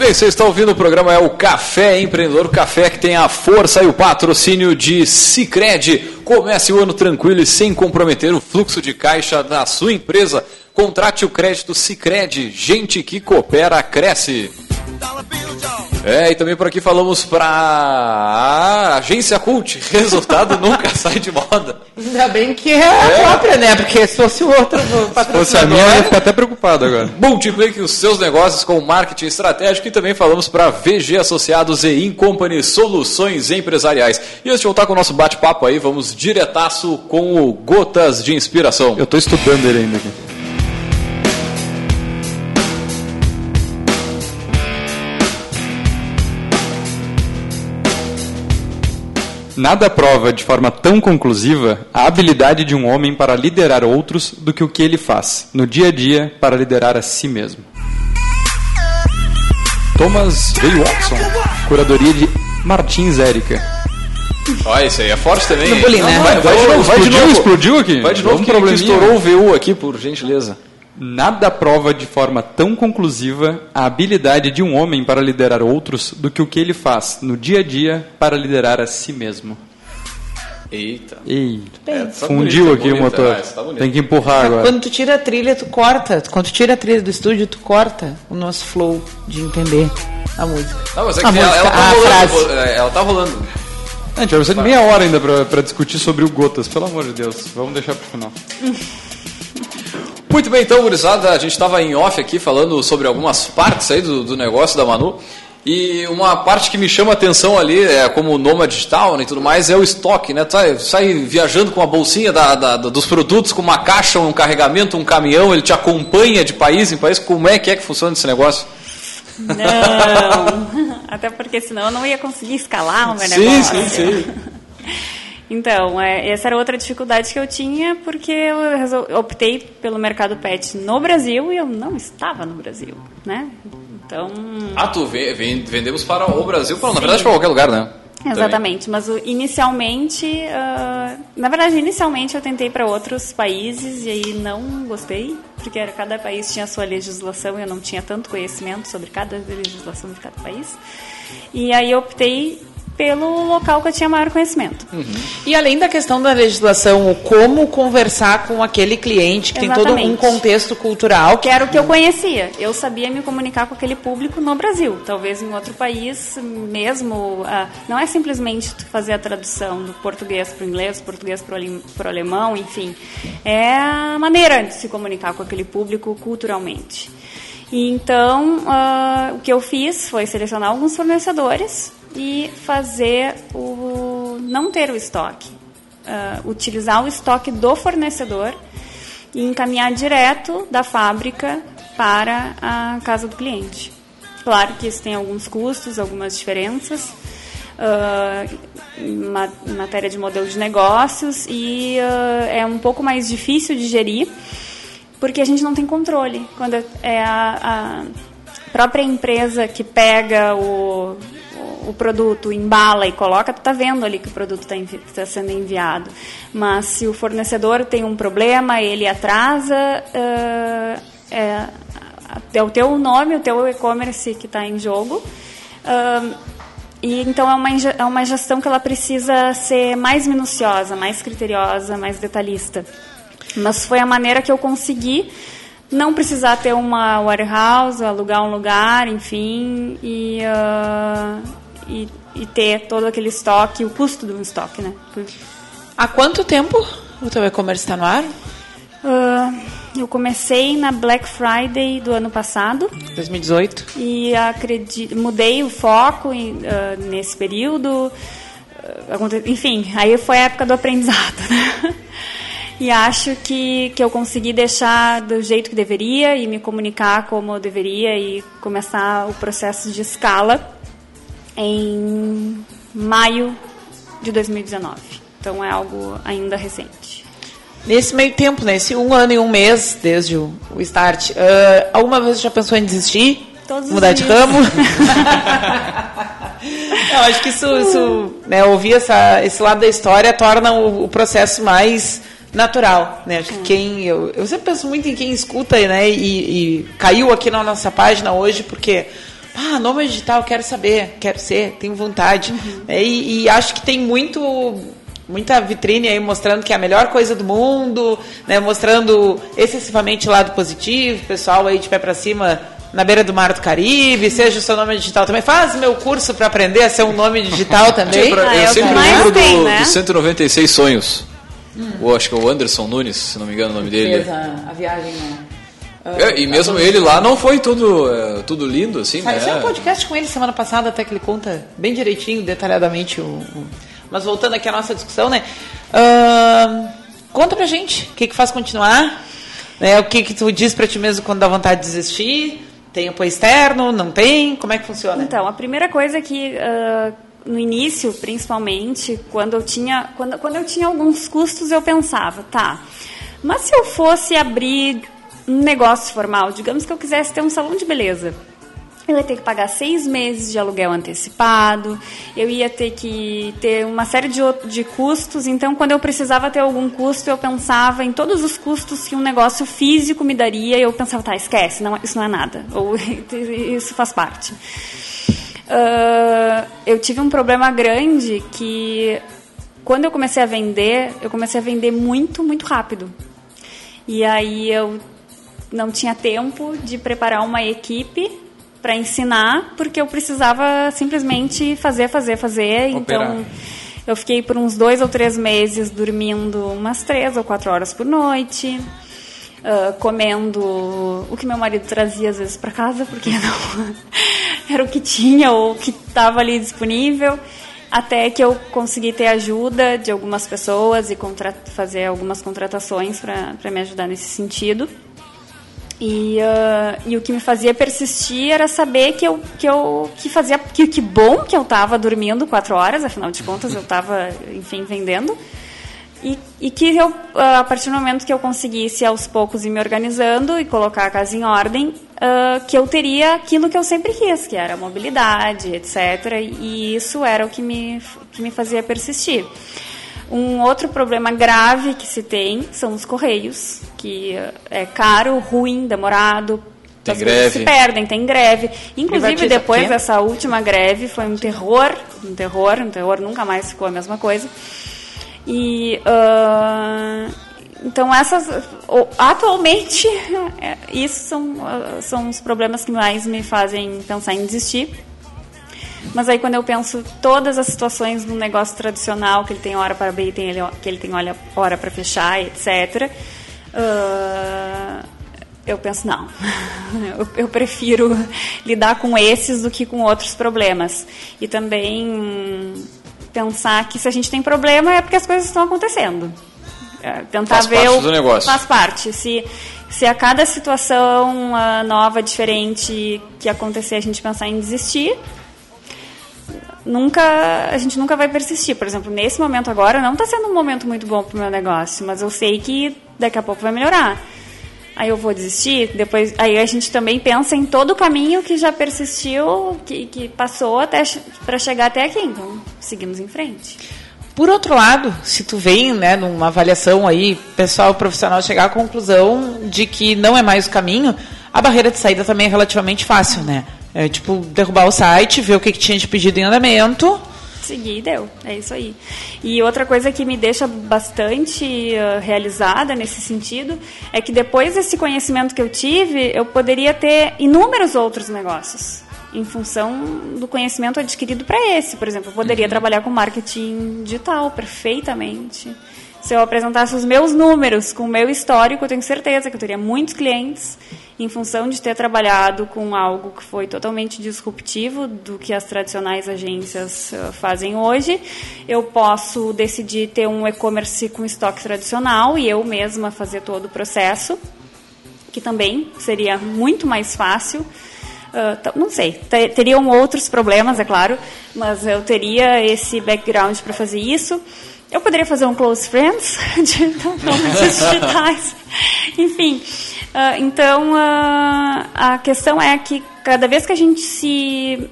Bem, você está ouvindo o programa é o Café Empreendedor, o café que tem a força e o patrocínio de Sicredi. Comece o ano tranquilo e sem comprometer o fluxo de caixa da sua empresa. Contrate o crédito Sicredi. Gente que coopera cresce. É, e também por aqui falamos para a agência Cult. *laughs* Resultado nunca *laughs* sai de moda. Ainda bem que é a própria, né? Porque se fosse o outro *laughs* Se fosse a minha, eu ia ficar até preocupado agora. Multiplique os seus negócios com marketing estratégico e também falamos para VG Associados e Incompany Soluções Empresariais. E antes de voltar com o nosso bate-papo aí, vamos diretaço com o Gotas de Inspiração. Eu estou estudando ele ainda aqui. Nada prova de forma tão conclusiva a habilidade de um homem para liderar outros do que o que ele faz, no dia a dia, para liderar a si mesmo. Thomas V. Watson, curadoria de Martins Érica. Olha, isso aí é forte também. No bullying, né? Vai, vai de novo, vai de Explodiu, novo. explodiu aqui? Vai de novo, Vamos que, que estourou o VU aqui, por gentileza. Nada prova de forma tão conclusiva a habilidade de um homem para liderar outros do que o que ele faz no dia a dia para liderar a si mesmo. Eita. Eita, É, tá fundiu bonito, aqui tá o bonito, motor. é, tá. Tem que empurrar agora. Quando tu tira a trilha, tu corta. Quando tu tira a trilha do estúdio, tu corta o nosso flow de entender a música. Não, mas é A que ela, música, ela tá a rolando. frase. é, Ela tá rolando. A gente vai precisar de meia hora ainda pra discutir sobre o Gotas, pelo amor de Deus. Vamos deixar pro final. *laughs* Muito bem, então, gurizada, a gente estava em off aqui falando sobre algumas partes aí do, do negócio da Manu. E uma parte que me chama a atenção ali, é, como nômade digital né, e tudo mais, é o estoque, né? Tu sai, sai viajando com uma bolsinha da, da- dos produtos, com uma caixa, um carregamento, um caminhão, ele te acompanha de país em país. Como é que é que funciona esse negócio? Não, *laughs* até porque senão eu não ia conseguir escalar o meu Sim, negócio. sim, sim. *laughs* Então, é, essa era outra dificuldade que eu tinha, porque eu resol- optei pelo mercado pet no Brasil e eu não estava no Brasil, né? Então, Ah, tu ve- ven- vendemos para o Brasil, para, na verdade para qualquer lugar, né? Exatamente, mas o- inicialmente, ah, na verdade, inicialmente eu tentei para outros países e aí não gostei, porque cada país tinha a sua legislação e eu não tinha tanto conhecimento sobre cada legislação de cada país. E aí eu optei pelo local que eu tinha maior conhecimento. E além da questão da legislação, como conversar com aquele cliente que tem todo um Exatamente. contexto cultural. Que era o que eu conhecia. Eu sabia me comunicar com aquele público no Brasil. Talvez em outro país mesmo. ah, não é simplesmente fazer a tradução do português para o inglês, do português para o alemão, enfim. É a maneira de se comunicar com aquele público culturalmente. E então, ah, o que eu fiz foi selecionar alguns fornecedores e fazer o. não ter o estoque. Ah, utilizar o estoque do fornecedor e encaminhar direto da fábrica para a casa do cliente. Claro que isso tem alguns custos, algumas diferenças ah, em ma- em matéria de modelo de negócios e ah, é um pouco mais difícil de gerir porque a gente não tem controle. Quando é a, a própria empresa que pega o, o produto, embala e coloca, tu tá vendo ali que o produto está tá sendo enviado. Mas se o fornecedor tem um problema, ele atrasa, ah, é, é o teu nome, o teu e-commerce que está em jogo. Ah, e então é uma, é uma gestão que ela precisa ser mais minuciosa, mais criteriosa, mais detalhista. Mas foi a maneira que eu consegui não precisar ter uma warehouse, alugar um lugar, enfim, e, ah, e, e ter todo aquele estoque, o custo do estoque, né? Há quanto tempo o teu e-commerce está no ar? Ah, eu comecei na Black Friday do ano passado 2018. e acredi- mudei o foco em, ah, nesse período. Enfim, aí foi a época do aprendizado. *laughs* Né? E acho que, que eu consegui deixar do jeito que deveria e me comunicar como eu deveria e começar o processo de escala em maio de 2019. Então é algo ainda recente. Nesse meio tempo, nesse um ano e um mês, desde o, o start, ah, alguma vez já pensou em desistir? Todos os Mudar de ramo? *laughs* *laughs* Eu acho que isso, isso né, ouvir essa, esse lado da história torna o, o processo mais natural, né? Acho que quem eu, eu sempre penso muito em quem escuta, né? E, e caiu aqui na nossa página hoje porque ah, nômade digital, quero saber, quero ser, tenho vontade. Uhum. É, e, e acho que tem muito muita vitrine aí mostrando que é a melhor coisa do mundo, né, mostrando excessivamente o lado positivo, pessoal aí de pé para cima na beira do mar do Caribe, seja o seu nome digital também. Faz meu curso para aprender a ser um nome digital *laughs* também. Pra- Ah, eu é o que sempre lembro do, né? do 196 Sonhos. O, acho que é o Anderson Nunes, se não me engano o nome dele. Fez a, a viagem, né? É, e mesmo ele lá não foi tudo, é, tudo lindo, assim, né? Saiu um podcast com ele semana passada, até que ele conta bem direitinho, detalhadamente. O, o- Mas voltando aqui à nossa discussão, né? Ahn, conta pra gente o que, que faz continuar. Né? O que, que tu diz pra ti mesmo quando dá vontade de desistir? Tem apoio externo? Não tem? Como é que funciona? Então, a primeira coisa que ah, no início, principalmente, quando eu tinha quando, quando eu tinha alguns custos, eu pensava, tá, mas se eu fosse abrir um negócio formal, digamos que eu quisesse ter um salão de beleza, eu ia ter que pagar seis meses de aluguel antecipado, eu ia ter que ter uma série de, de custos. Então, quando eu precisava ter algum custo, eu pensava em todos os custos que um negócio físico me daria. E eu pensava, tá, esquece, não, isso não é nada. Ou *laughs* isso faz parte. Ah, eu tive um problema grande que, quando eu comecei a vender, eu comecei a vender muito, muito rápido. E aí eu não tinha tempo de preparar uma equipe para ensinar, porque eu precisava simplesmente fazer, fazer, fazer. Operar. Então, eu fiquei por uns dois ou três meses dormindo umas três ou quatro horas por noite, ah, comendo o que meu marido trazia às vezes para casa, porque *laughs* não era o que tinha ou o que estava ali disponível. Até que eu consegui ter ajuda de algumas pessoas e fazer algumas contratações para me ajudar nesse sentido. E, ah, e o que me fazia persistir era saber que eu que eu que fazia que que bom que eu estava dormindo quatro horas, afinal de contas eu estava enfim vendendo e, e que eu ah, a partir do momento que eu conseguisse aos poucos ir me organizando e colocar a casa em ordem, ah, que eu teria aquilo que eu sempre quis, que era a mobilidade, etc. E isso era o que me que me fazia persistir. Um outro problema grave que se tem são os correios, que eh, é caro, ruim, demorado. Tem as greve. Se perdem, tem greve. Inclusive, Privatiza depois dessa última greve, foi um terror, um terror, um terror, nunca mais ficou a mesma coisa. E ah, então essas atualmente *laughs* isso são ah, são os problemas que mais me fazem pensar em desistir. Mas aí quando eu penso todas as situações no negócio tradicional, que ele tem hora para abrir, tem ele, que ele tem hora para fechar, etc. ah, eu penso, não. *laughs* eu, eu prefiro *laughs* lidar com esses do que com outros problemas. E também pensar que se a gente tem problema é porque as coisas estão acontecendo. É, tentar Faz ver parte o- do negócio. Faz parte. Se, se a cada situação ah, nova, diferente que acontecer, a gente pensar em desistir, nunca a gente nunca vai persistir. Por exemplo, nesse momento agora não está sendo um momento muito bom para o meu negócio, mas eu sei que daqui a pouco vai melhorar. Aí eu vou desistir, depois aí a gente também pensa em todo o caminho que já persistiu, que, que passou até para chegar até aqui. Então, seguimos em frente. Por outro lado, se tu vem, né, numa avaliação aí, pessoal profissional chegar à conclusão de que não é mais o caminho, a barreira de saída também é relativamente fácil, né? É tipo derrubar o site, ver o que, que tinha de pedido em andamento. Segui e deu, é isso aí. E outra coisa que me deixa bastante ah, realizada nesse sentido é que depois desse conhecimento que eu tive, eu poderia ter inúmeros outros negócios em função do conhecimento adquirido para esse. Por exemplo, eu poderia trabalhar com marketing digital perfeitamente. Se eu apresentasse os meus números com o meu histórico, eu tenho certeza que eu teria muitos clientes em função de ter trabalhado com algo que foi totalmente disruptivo do que as tradicionais agências eh, fazem hoje. Eu posso decidir ter um e-commerce com estoque tradicional e eu mesma fazer todo o processo, que também seria muito mais fácil. Ah, t- não sei, te- teriam outros problemas, é claro, mas eu teria esse background para fazer isso. Eu poderia fazer um close friends de nomes digitais. Enfim, ah, então ah, a questão é que cada vez que a gente se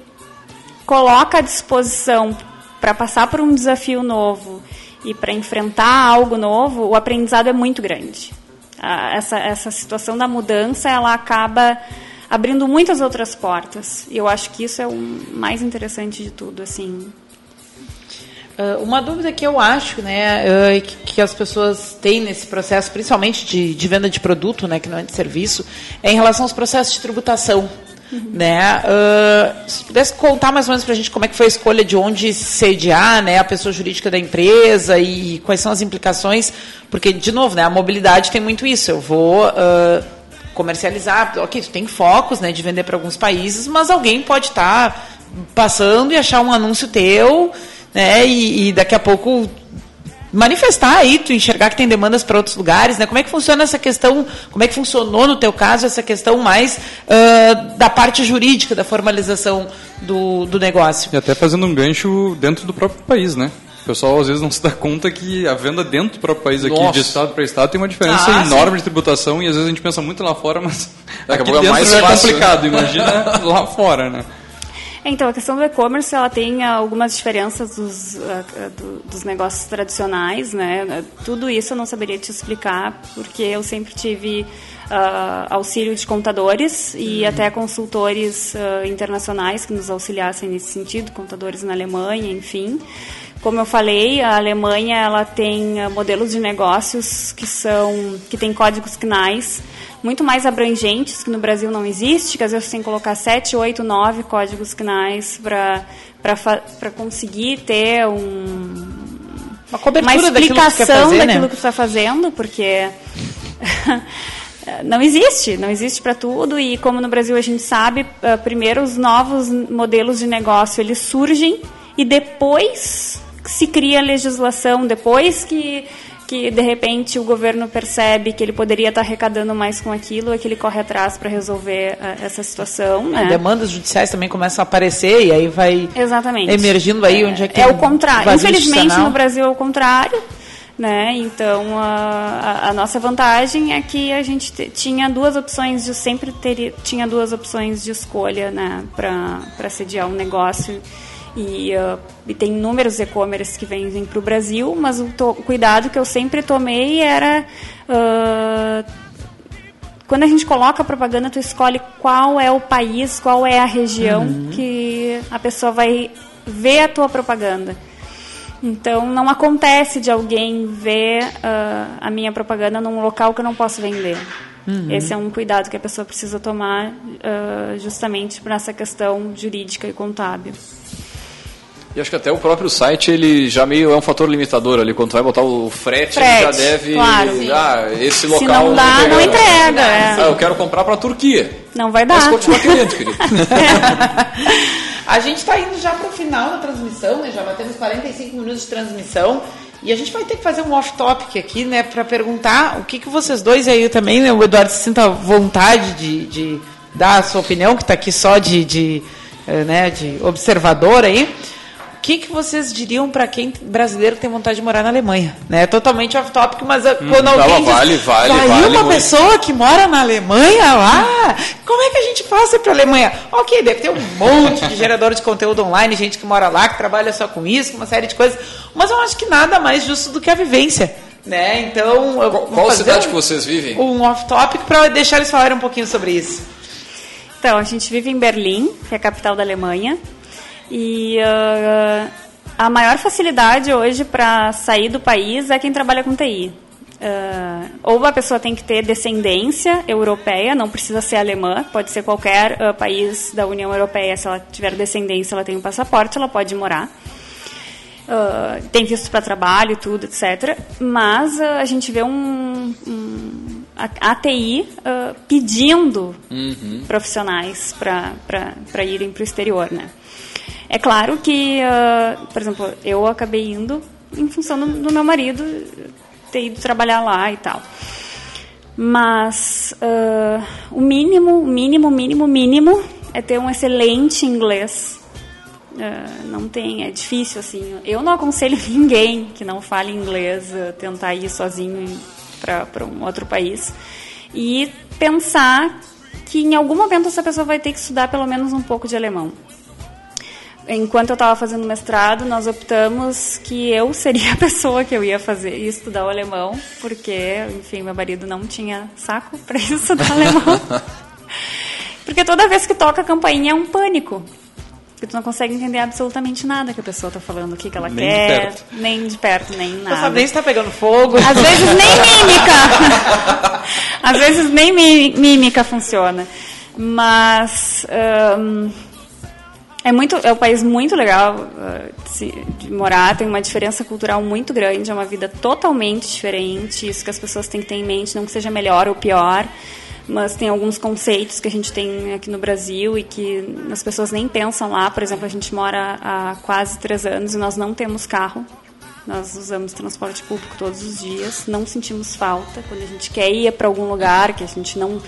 coloca à disposição para passar por um desafio novo e para enfrentar algo novo, o aprendizado é muito grande. Ah, Essa, essa situação da mudança, ela acaba abrindo muitas outras portas. E eu acho que isso é o mais interessante de tudo, assim. Uh, uma dúvida que eu acho né, uh, que, que, as pessoas têm nesse processo, principalmente de, de, venda de produto, né, que não é de serviço, é em relação aos processos de tributação. Uhum. Né? Uh, se pudesse contar mais ou menos para a gente como é que foi a escolha de onde sediar né, a pessoa jurídica da empresa e quais são as implicações, porque, de novo, né, a mobilidade tem muito isso. Eu vou comercializar, ok, tu tem focos né, de vender para alguns países, mas alguém pode estar tá passando e achar um anúncio teu né? E, e daqui a pouco manifestar aí, tu enxergar que tem demandas para outros lugares, né? Como é que funciona essa questão, como é que funcionou no teu caso essa questão mais uh, da parte jurídica, da formalização do, do negócio? E até fazendo um gancho dentro do próprio país, né? O pessoal às vezes não se dá conta que a venda dentro do próprio país aqui, Nossa. de estado para estado, tem uma diferença ah, enorme sim. de tributação e às vezes a gente pensa muito lá fora, mas daqui aqui dentro é, mais é complicado, imagina *laughs* lá fora, né? Então, a questão do e-commerce, ela tem algumas diferenças dos, uh, dos negócios tradicionais, né? Tudo isso eu não saberia te explicar, porque eu sempre tive uh, auxílio de contadores e uhum. até consultores uh, internacionais que nos auxiliassem nesse sentido, contadores na Alemanha, enfim. Como eu falei, a Alemanha ela tem modelos de negócios que são que têm códigos CNAES muito mais abrangentes, que no Brasil não existe, que às vezes você tem que colocar 7, 8, 9 códigos CNAES para conseguir ter um, uma, cobertura uma explicação daquilo que, fazer, daquilo né? que você está fazendo, porque *laughs* não existe, não existe para tudo e como no Brasil a gente sabe, eh, primeiro os novos modelos de negócio eles surgem e depois se cria legislação, depois que que de repente o governo percebe que ele poderia estar arrecadando mais com aquilo, é que ele corre atrás para resolver uh, essa situação. Né? Demandas judiciais também começam a aparecer e aí vai Exatamente. emergindo aí é, onde é que é o contrário. Infelizmente no Brasil é o contrário. Né? Então a, a, nossa vantagem é que a gente tinha duas opções de sempre ter, tinha duas opções de escolha né? para sediar um negócio e, uh, e tem inúmeros e-commerce que vêm para o Brasil, mas o, to, o, cuidado que eu sempre tomei era. Uh, quando a gente coloca a propaganda, tu escolhe qual é o país, qual é a região uhum. que a pessoa vai ver a tua propaganda. Então, não acontece de alguém ver uh, a minha propaganda num local que eu não posso vender. Uhum. Esse é um cuidado que a pessoa precisa tomar uh, justamente para essa questão jurídica e contábil. E acho que até o próprio site, ele já meio é um fator limitador ali. Quando vai botar o frete, frete já deve. Claro. Ah, esse local. Se não dá, não, não entrega. É. Ah, eu quero comprar para a Turquia. Não vai dar. Mas continua querendo, querido. *laughs* a gente está indo já para o final da transmissão, né? Já batemos 45 minutos de transmissão. E a gente vai ter que fazer um off-topic aqui, né? Para perguntar o que, que vocês dois aí também, né? O Eduardo se sinta vontade de, de dar a sua opinião, que está aqui só de, de, eh, né, de observador aí que, que vocês diriam para quem brasileiro tem vontade de morar na Alemanha? Né? Totalmente off-topic, mas hum, quando alguém diz, vale, vale, vai vale uma muito. pessoa que mora na Alemanha lá, como é que a gente faz para a Alemanha? Ok, deve ter um monte de gerador de conteúdo online, gente que mora lá, que trabalha só com isso, com uma série de coisas, mas eu acho que nada mais justo do que a vivência. Né? Então, qual, qual cidade um, que vocês vivem? Um off-topic para deixar eles falarem um pouquinho sobre isso. Então, a gente vive em Berlim, que é a capital da Alemanha. E uh, a maior facilidade hoje para sair do país é quem trabalha com TI. Uh, ou a pessoa tem que ter descendência europeia, não precisa ser alemã, pode ser qualquer uh, país da União Europeia. Se ela tiver descendência, ela tem um passaporte, ela pode morar. Uh, tem visto para trabalho, tudo, etc. Mas a gente vê um, um a, a TI pedindo uhum. profissionais para irem para o exterior, né? É claro que, uh, por exemplo, eu acabei indo em função do, do, meu marido ter ido trabalhar lá e tal. Mas uh, o mínimo, mínimo, mínimo, mínimo é ter um excelente inglês. Uh, não tem, é difícil assim. Eu não aconselho *laughs* ninguém que não fale inglês tentar ir sozinho para um outro país e pensar que em algum momento essa pessoa vai ter que estudar pelo menos um pouco de alemão enquanto eu estava fazendo mestrado, nós optamos que eu *laughs* seria a pessoa que eu ia fazer ia estudar o alemão, porque, enfim, meu marido não tinha saco *laughs* para estudar alemão. *laughs* Porque toda vez que toca a campainha é um pânico. Porque tu não consegue entender absolutamente nada que a pessoa tá falando, o que, que ela Nem de quer. perto. Nem de perto, nem Não nada. sabe nem se tá pegando fogo. Às vezes nem mímica. Às vezes nem mi- mímica funciona. Mas é muito, é um país muito legal ah, de, se- de morar. Tem uma diferença cultural muito grande. É uma vida totalmente diferente. Isso que as pessoas têm que ter em mente, não que seja melhor ou pior. Mas tem alguns conceitos que a gente tem aqui no Brasil e que as pessoas nem pensam lá. Por exemplo, a gente mora há quase três anos e nós não temos carro. Nós usamos transporte público todos os dias, não sentimos falta quando a gente quer ir para algum lugar que a gente não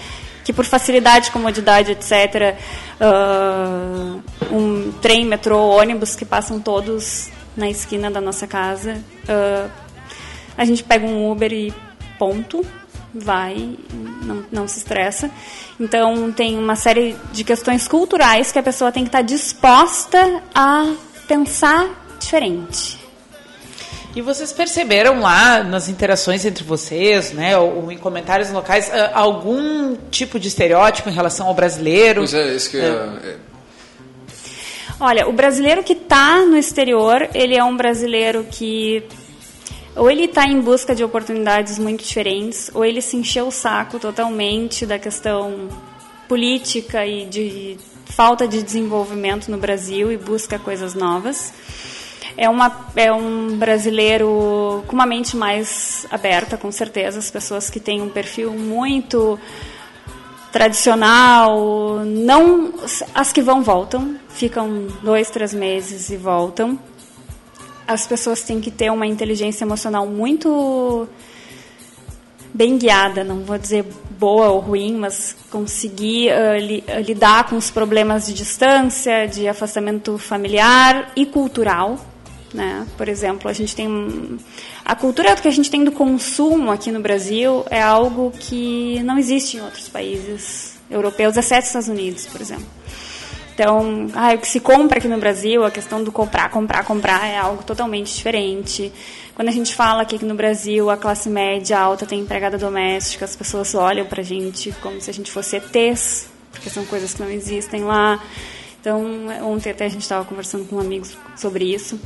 que por facilidade, comodidade, etc. ah, um trem, metrô, ônibus que passam todos na esquina da nossa casa. ah, a gente pega um Uber e ponto, vai, não, não se estressa. Então tem uma série de questões culturais que a pessoa tem que estar disposta a pensar diferente. E vocês perceberam lá nas interações entre vocês, né, ou, em comentários locais, ah, algum tipo de estereótipo em relação ao brasileiro? Pois é, isso que é. Olha, o brasileiro que está no exterior, ele é um brasileiro que ou ele está em busca de oportunidades muito diferentes, ou ele se encheu o saco totalmente da questão política e de falta de desenvolvimento no Brasil e busca coisas novas. É, uma, é um brasileiro com uma mente mais aberta, com certeza. As pessoas que têm um perfil muito tradicional, não as que vão voltam, ficam dois, três meses e voltam. As pessoas têm que ter uma inteligência emocional muito bem guiada, não vou dizer boa ou ruim, mas conseguir ah, li- ah, lidar com os problemas de distância, de afastamento familiar e cultural. Né? Por exemplo, a gente tem a cultura que a gente tem do consumo aqui no Brasil é algo que não existe em outros países europeus, exceto Estados Unidos, por exemplo. Então, ah, o que se compra aqui no Brasil, a questão do comprar, comprar, comprar é algo totalmente diferente. Quando a gente fala que aqui no Brasil a classe média alta tem empregada doméstica, as pessoas olham pra gente como se a gente fosse ETs, porque são coisas que não existem lá. Então, ontem até a gente estava conversando com amigos sobre isso.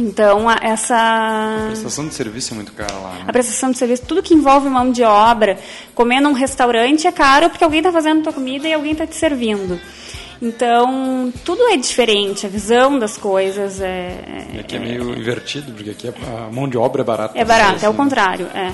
Então, a- A essa prestação de serviço é muito cara lá. né? a prestação de serviço, tudo que envolve mão de obra, comer num restaurante é caro porque alguém está fazendo tua comida e alguém está te servindo. Então, tudo é diferente, a visão das coisas é, E aqui é meio invertido, porque aqui a a mão de obra é barata. é barato, é o contrário. É.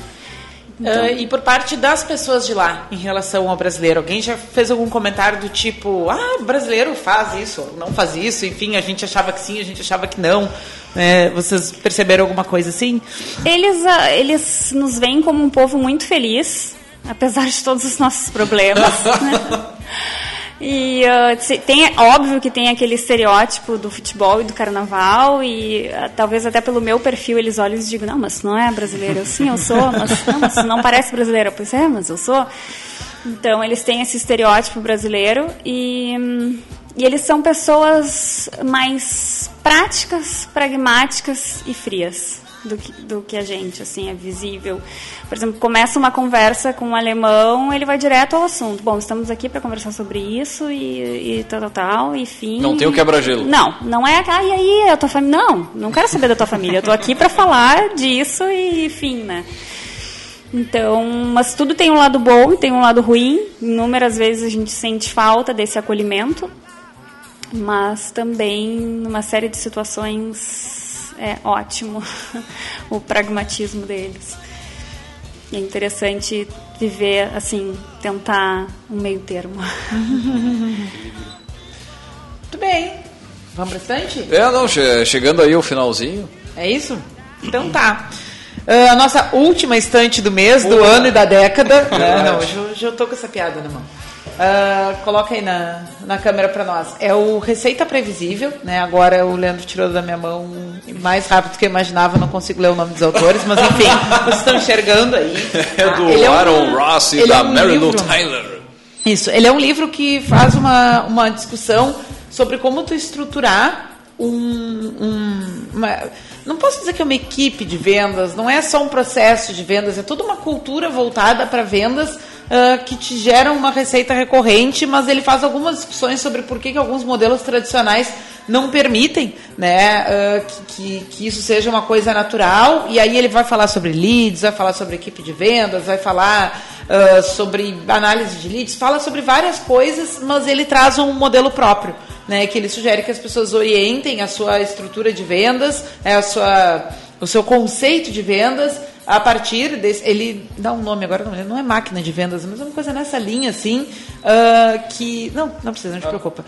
Ah, e por parte das pessoas de lá, em relação ao brasileiro, alguém já fez algum comentário do tipo, ah, brasileiro faz isso, ou não faz isso, enfim, a gente achava que sim, a gente achava que não. né? vocês perceberam alguma coisa assim? Eles, ah, eles nos veem como um povo muito feliz, apesar de todos os nossos problemas. *laughs* né? E se- tem, óbvio que tem aquele estereótipo do futebol e do carnaval, e ah, talvez até pelo meu perfil eles olhem e digam, não, mas não é brasileira. Eu, sim, eu sou, mas não, mas não parece brasileira. Pois é, mas eu sou. Então, eles têm esse estereótipo brasileiro e, hum, e eles são pessoas mais práticas, pragmáticas e frias do que, do que a gente, assim, é visível. Por exemplo, começa uma conversa com um alemão, ele vai direto ao assunto. Bom, estamos aqui para conversar sobre isso e, e tal, tal, tal, e fim. Não tem o quebra-gelo. Não, não é, ah, e aí, a tua família? Não, não quero saber da tua família. Eu tô aqui para falar disso e fim, né? Então, mas tudo tem um lado bom e tem um lado ruim. Inúmeras vezes a gente sente falta desse acolhimento, mas também numa série de situações é ótimo *laughs* o pragmatismo deles. E é interessante viver assim, tentar um meio termo. *laughs* Muito bem. Vamos pra estante? É, não, che- chegando aí o finalzinho. É isso? Então tá. Ah, a nossa última estante do mês, do ano e da década. né? Não, hoje, eu- hoje eu tô com essa piada na mão. Ah, coloca aí na, na câmera pra nós. É o Receita Previsível, né? Agora o Leandro tirou da minha mão mais rápido do que eu imaginava, não consigo ler o nome dos autores, mas enfim, *laughs* vocês estão enxergando aí. É do Ele é um- Aaron Ross e da é um livro- Tyler. Isso, ele é um livro que faz uma, uma discussão sobre como tu estruturar um, um- uma, não posso dizer que é uma equipe de vendas, não é só um processo de vendas, é toda uma cultura voltada para vendas ah, que te geram uma receita recorrente, mas ele faz algumas discussões sobre por que, que alguns modelos tradicionais não permitem né, ah, que, que, que isso seja uma coisa natural. E aí ele vai falar sobre leads, vai falar sobre equipe de vendas, vai falar ah, sobre análise de leads, fala sobre várias coisas, mas ele traz um modelo próprio. Né, que ele sugere que as pessoas orientem a sua estrutura de vendas, né, a sua, o seu conceito de vendas a partir desse. Ele dá um nome agora, não, é máquina de vendas, mas é uma coisa nessa linha assim, ah, que. Não, não precisa, não te preocupa.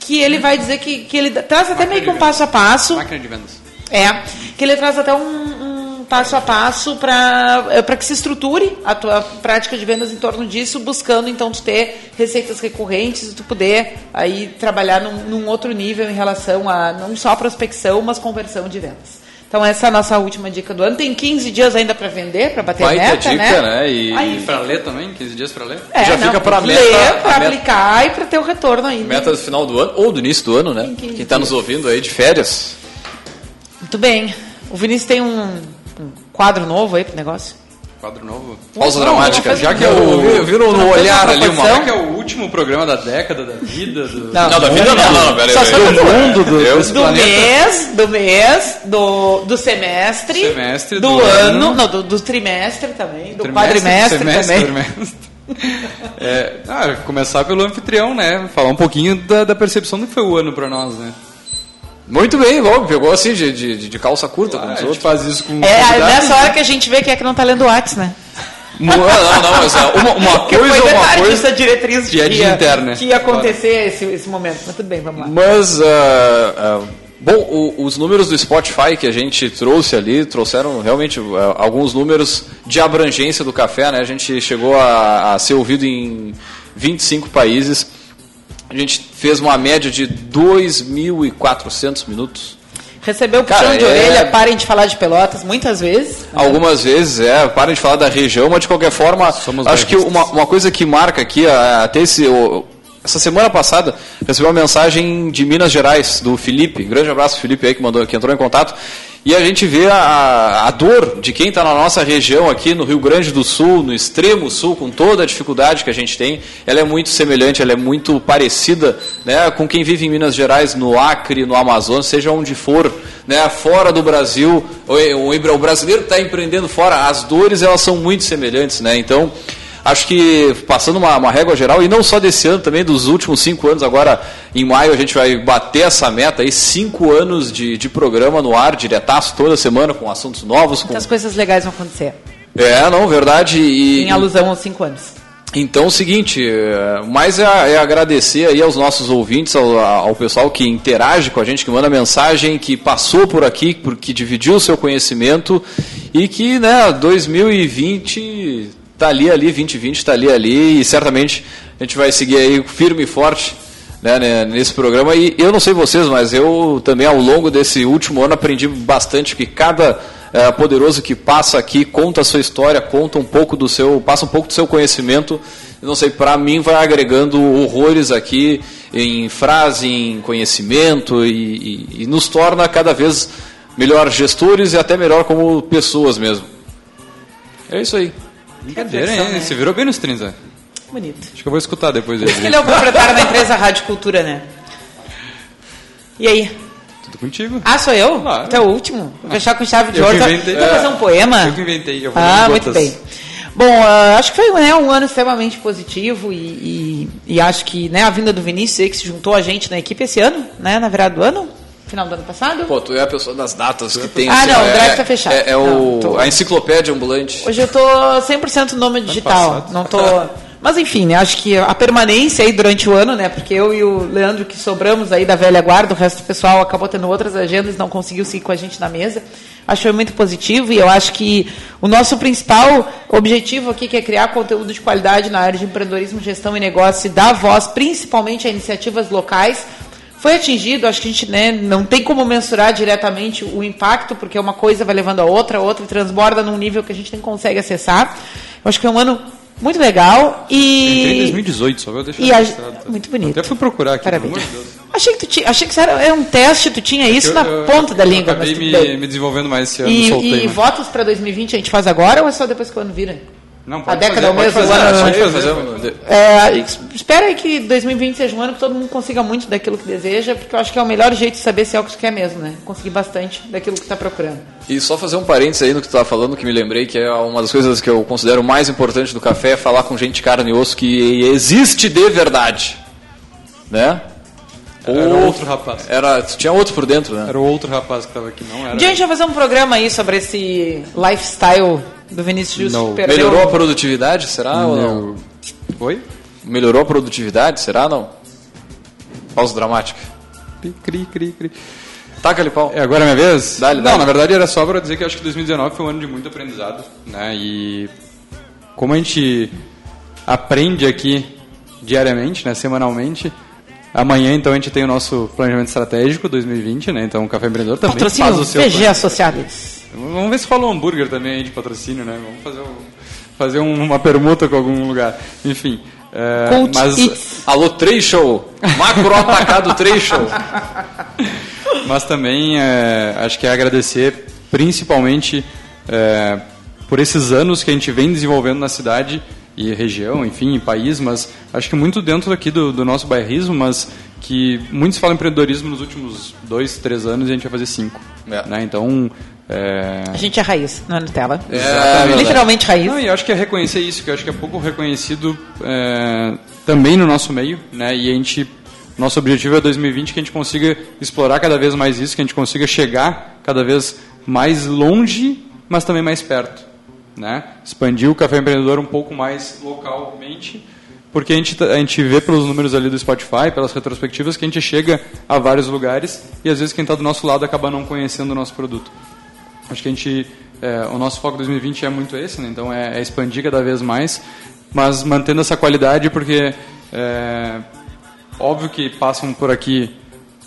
Que ele vai dizer que, que ele traz até meio que um passo a passo. Máquina de vendas. É, que ele traz até um, um passo a passo para que se estruture a tua prática de vendas em torno disso, buscando então tu ter receitas recorrentes e tu poder aí trabalhar num, num outro nível em relação a não só prospecção, mas conversão de vendas. Então essa é a nossa última dica do ano. Tem 15 dias ainda para vender, para bater Baita meta, dica, né? né? E, Aí- E pra ler também, 15 dias pra ler? É, já não, fica pra ler, meta- para a meta- aplicar e para ter o retorno ainda. Meta do final do ano, ou do início do ano, né? Tem 15 Quem está nos ouvindo aí de férias. Muito bem. O Vinícius tem um, um quadro novo aí pro negócio? Quadro novo. Pausa Não, dramática. Já que eu vi- viram no olhar ali uma. Já que é o último programa da década, da vida, do... Não. Não, da vida não, não, não, peraí. Só peraí. Do tu. mundo, do, Do planeta. mês, do mês, do, do semestre, Semestre, do, do ano, ano. não, do, do trimestre também, do Trimestre, quadrimestre semestre, também. trimestre. *laughs* É, ah, começar pelo anfitrião, né? Falar um pouquinho da, da percepção do que foi o ano pra nós, né? Muito bem, logo, pegou assim de, de, de calça curta, como Ah, os a gente outros. faz isso com É nessa hora que a gente vê que é que não tá lendo o Whats, né? Não, não, não, mas é, uma, uma coisa é uma coisa. diretriz de E é que ia, interna. que ia acontecer esse, esse momento. Mas tudo bem, vamos lá. Mas, ah, ah, bom, o- os números do Spotify que a gente trouxe ali, trouxeram realmente ah, alguns números de abrangência do café, né? A gente chegou a, a ser ouvido em 25 países. A gente fez uma média de 2.400 minutos. Recebeu Cara, puxão de é- orelha, parem de falar de pelotas, muitas vezes. Algumas vezes, é, parem de falar da região, mas de qualquer forma, Somos acho que bairristas. uma, uma coisa que marca aqui, a- até esse, essa semana passada, recebi uma mensagem de Minas Gerais, do Felipe, grande abraço Felipe aí que, mandou, que entrou em contato, e a gente vê a, a dor de quem está na nossa região aqui no Rio Grande do Sul, no extremo sul, com toda a dificuldade que a gente tem, ela é muito semelhante, ela é muito parecida né, com quem vive em Minas Gerais, no Acre, no Amazonas, seja onde for, né, fora do Brasil, o, o- o brasileiro está empreendendo fora, as dores elas são muito semelhantes, né? Então, acho que passando uma, uma régua geral, e não só desse ano, também dos últimos cinco anos, agora em maio a gente vai bater essa meta aí, cinco anos de, de programa no ar, diretaço toda semana, com assuntos novos. Com... Muitas coisas legais vão acontecer. É, não, verdade. E, Em alusão aos cinco anos. então, é o seguinte, é, mais é, é agradecer aí aos nossos ouvintes, ao, ao pessoal que interage com a gente, que manda mensagem, que passou por aqui, que dividiu o seu conhecimento e que, né, 2020 está ali, ali, 2020 está ali, ali e certamente a gente vai seguir aí firme e forte né, né, nesse programa. E eu não sei vocês, mas eu também ao longo desse último ano aprendi bastante que cada eh, poderoso que passa aqui conta a sua história, conta um pouco do seu, passa um pouco do seu conhecimento. Não sei, para mim vai agregando horrores aqui em frase, em conhecimento e, e- e nos torna cada vez melhor gestores e até melhor como pessoas mesmo. É isso aí. Brincadeira, hein? né? Você virou bem nos 30. Bonito. Acho que eu vou escutar depois dele. Ele é o proprietário da empresa Rádio Cultura, né? E aí? Tudo contigo. Ah, sou eu? Claro. Tu é o último? Vou fechar com chave de Eu ouro. inventei. vai fazer um poema? Eu que inventei. Eu vou Ah, muito gotas. bem. Bom, ah, acho que foi né, um ano extremamente positivo e, e- e acho que né, a vinda do Vinícius que se juntou a gente na equipe esse ano, né, na virada do ano, final do ano passado. Pô, tu é a pessoa das datas que tem. Ah, assim, não, o é- drive tá fechado. É, é o, Não, tô- a enciclopédia ambulante. Hoje eu tô 100% nômade digital, não tô... *laughs* Mas enfim, né, acho que a permanência aí durante o ano, né, porque eu e o Leandro que sobramos aí da velha guarda, o resto do pessoal acabou tendo outras agendas, não conseguiu seguir com a gente na mesa. Acho que foi muito positivo e eu acho que o nosso principal objetivo aqui, que é criar conteúdo de qualidade na área de empreendedorismo, gestão e negócio e dar voz principalmente a iniciativas locais, foi atingido. Acho que a gente né, não tem como mensurar diretamente o impacto, porque uma coisa vai levando a outra, a outra transborda num nível que a gente nem consegue acessar. Eu acho que é um ano muito legal e. Entrei em 2018, só vou deixar E a- registrado, muito bonito. Até fui procurar aqui, Parabéns. pelo amor de Deus. Achei que tinha, achei que isso era, era um teste, tu tinha isso Eu- na eu- ponta da eu língua. mas Acabei tudo me, me desenvolvendo mais esse ano, E, soltei. e votos para 2020 a gente faz agora ou é só depois que o ano vira? Não, a pode década fazer, é o pode mesmo fazer, ano. pode fazer. fazer. É, espera aí que 2020 seja um ano que todo mundo consiga muito daquilo que deseja, porque eu acho que é o melhor jeito de saber se é o que tu quer mesmo, né? Conseguir bastante daquilo que tu tá procurando. E só fazer um parênteses aí no que tu estava falando, que me lembrei que é uma das coisas que eu considero mais importante do café é falar com gente de carne e osso que existe de verdade. Né? Era Ou- outro rapaz. Era, tinha outro por dentro, né? Era o outro rapaz que estava aqui, não era. Dia a gente vai fazer um programa aí sobre esse lifestyle do Vinícius. Não. perdeu- Melhorou a produtividade, será ou não? Oi? Melhorou a produtividade, será não? Pausa dramática. Cri, cri, cri. Taca ali pau. É agora a minha vez? Dá-lhe, Não, na verdade era só para dizer que eu acho que 2019 foi um ano de muito aprendizado, né? E como a gente aprende aqui diariamente, né, semanalmente, amanhã então a gente tem o nosso planejamento estratégico 2020, né? Então o Café Empreendedor também Patrocínio faz o seu plano. Associados. Vamos ver se rola um hambúrguer também aí de patrocínio, né? Vamos fazer, um- fazer um- uma permuta com algum lugar. Enfim. é, mas, Eats. Alô, Três Show. Macro Atacado Três Show. mas também é, acho que é agradecer principalmente é, por esses anos que a gente vem desenvolvendo na cidade e região, enfim, país, mas acho que muito dentro aqui do, do nosso bairrismo, mas que muitos falam empreendedorismo nos últimos dois, três anos e a gente vai fazer cinco. É. Né? Então, é, A gente é raiz, não é Nutella. Exatamente. Literalmente raiz. Não, e eu acho que é reconhecer isso, que eu acho que é pouco reconhecido é, também no nosso meio, né? E a gente, nosso objetivo é 2020 que a gente consiga explorar cada vez mais isso, que a gente consiga chegar cada vez mais longe, mas também mais perto, né? Expandir o café empreendedor um pouco mais localmente, porque a gente tá- a gente vê pelos números ali do Spotify, pelas retrospectivas que a gente chega a vários lugares e às vezes quem está do nosso lado acaba não conhecendo o nosso produto. Acho que a gente, é, o nosso foco 2020 é muito esse, né? então é, é expandir cada vez mais, mas mantendo essa qualidade, porque é, óbvio que passam por aqui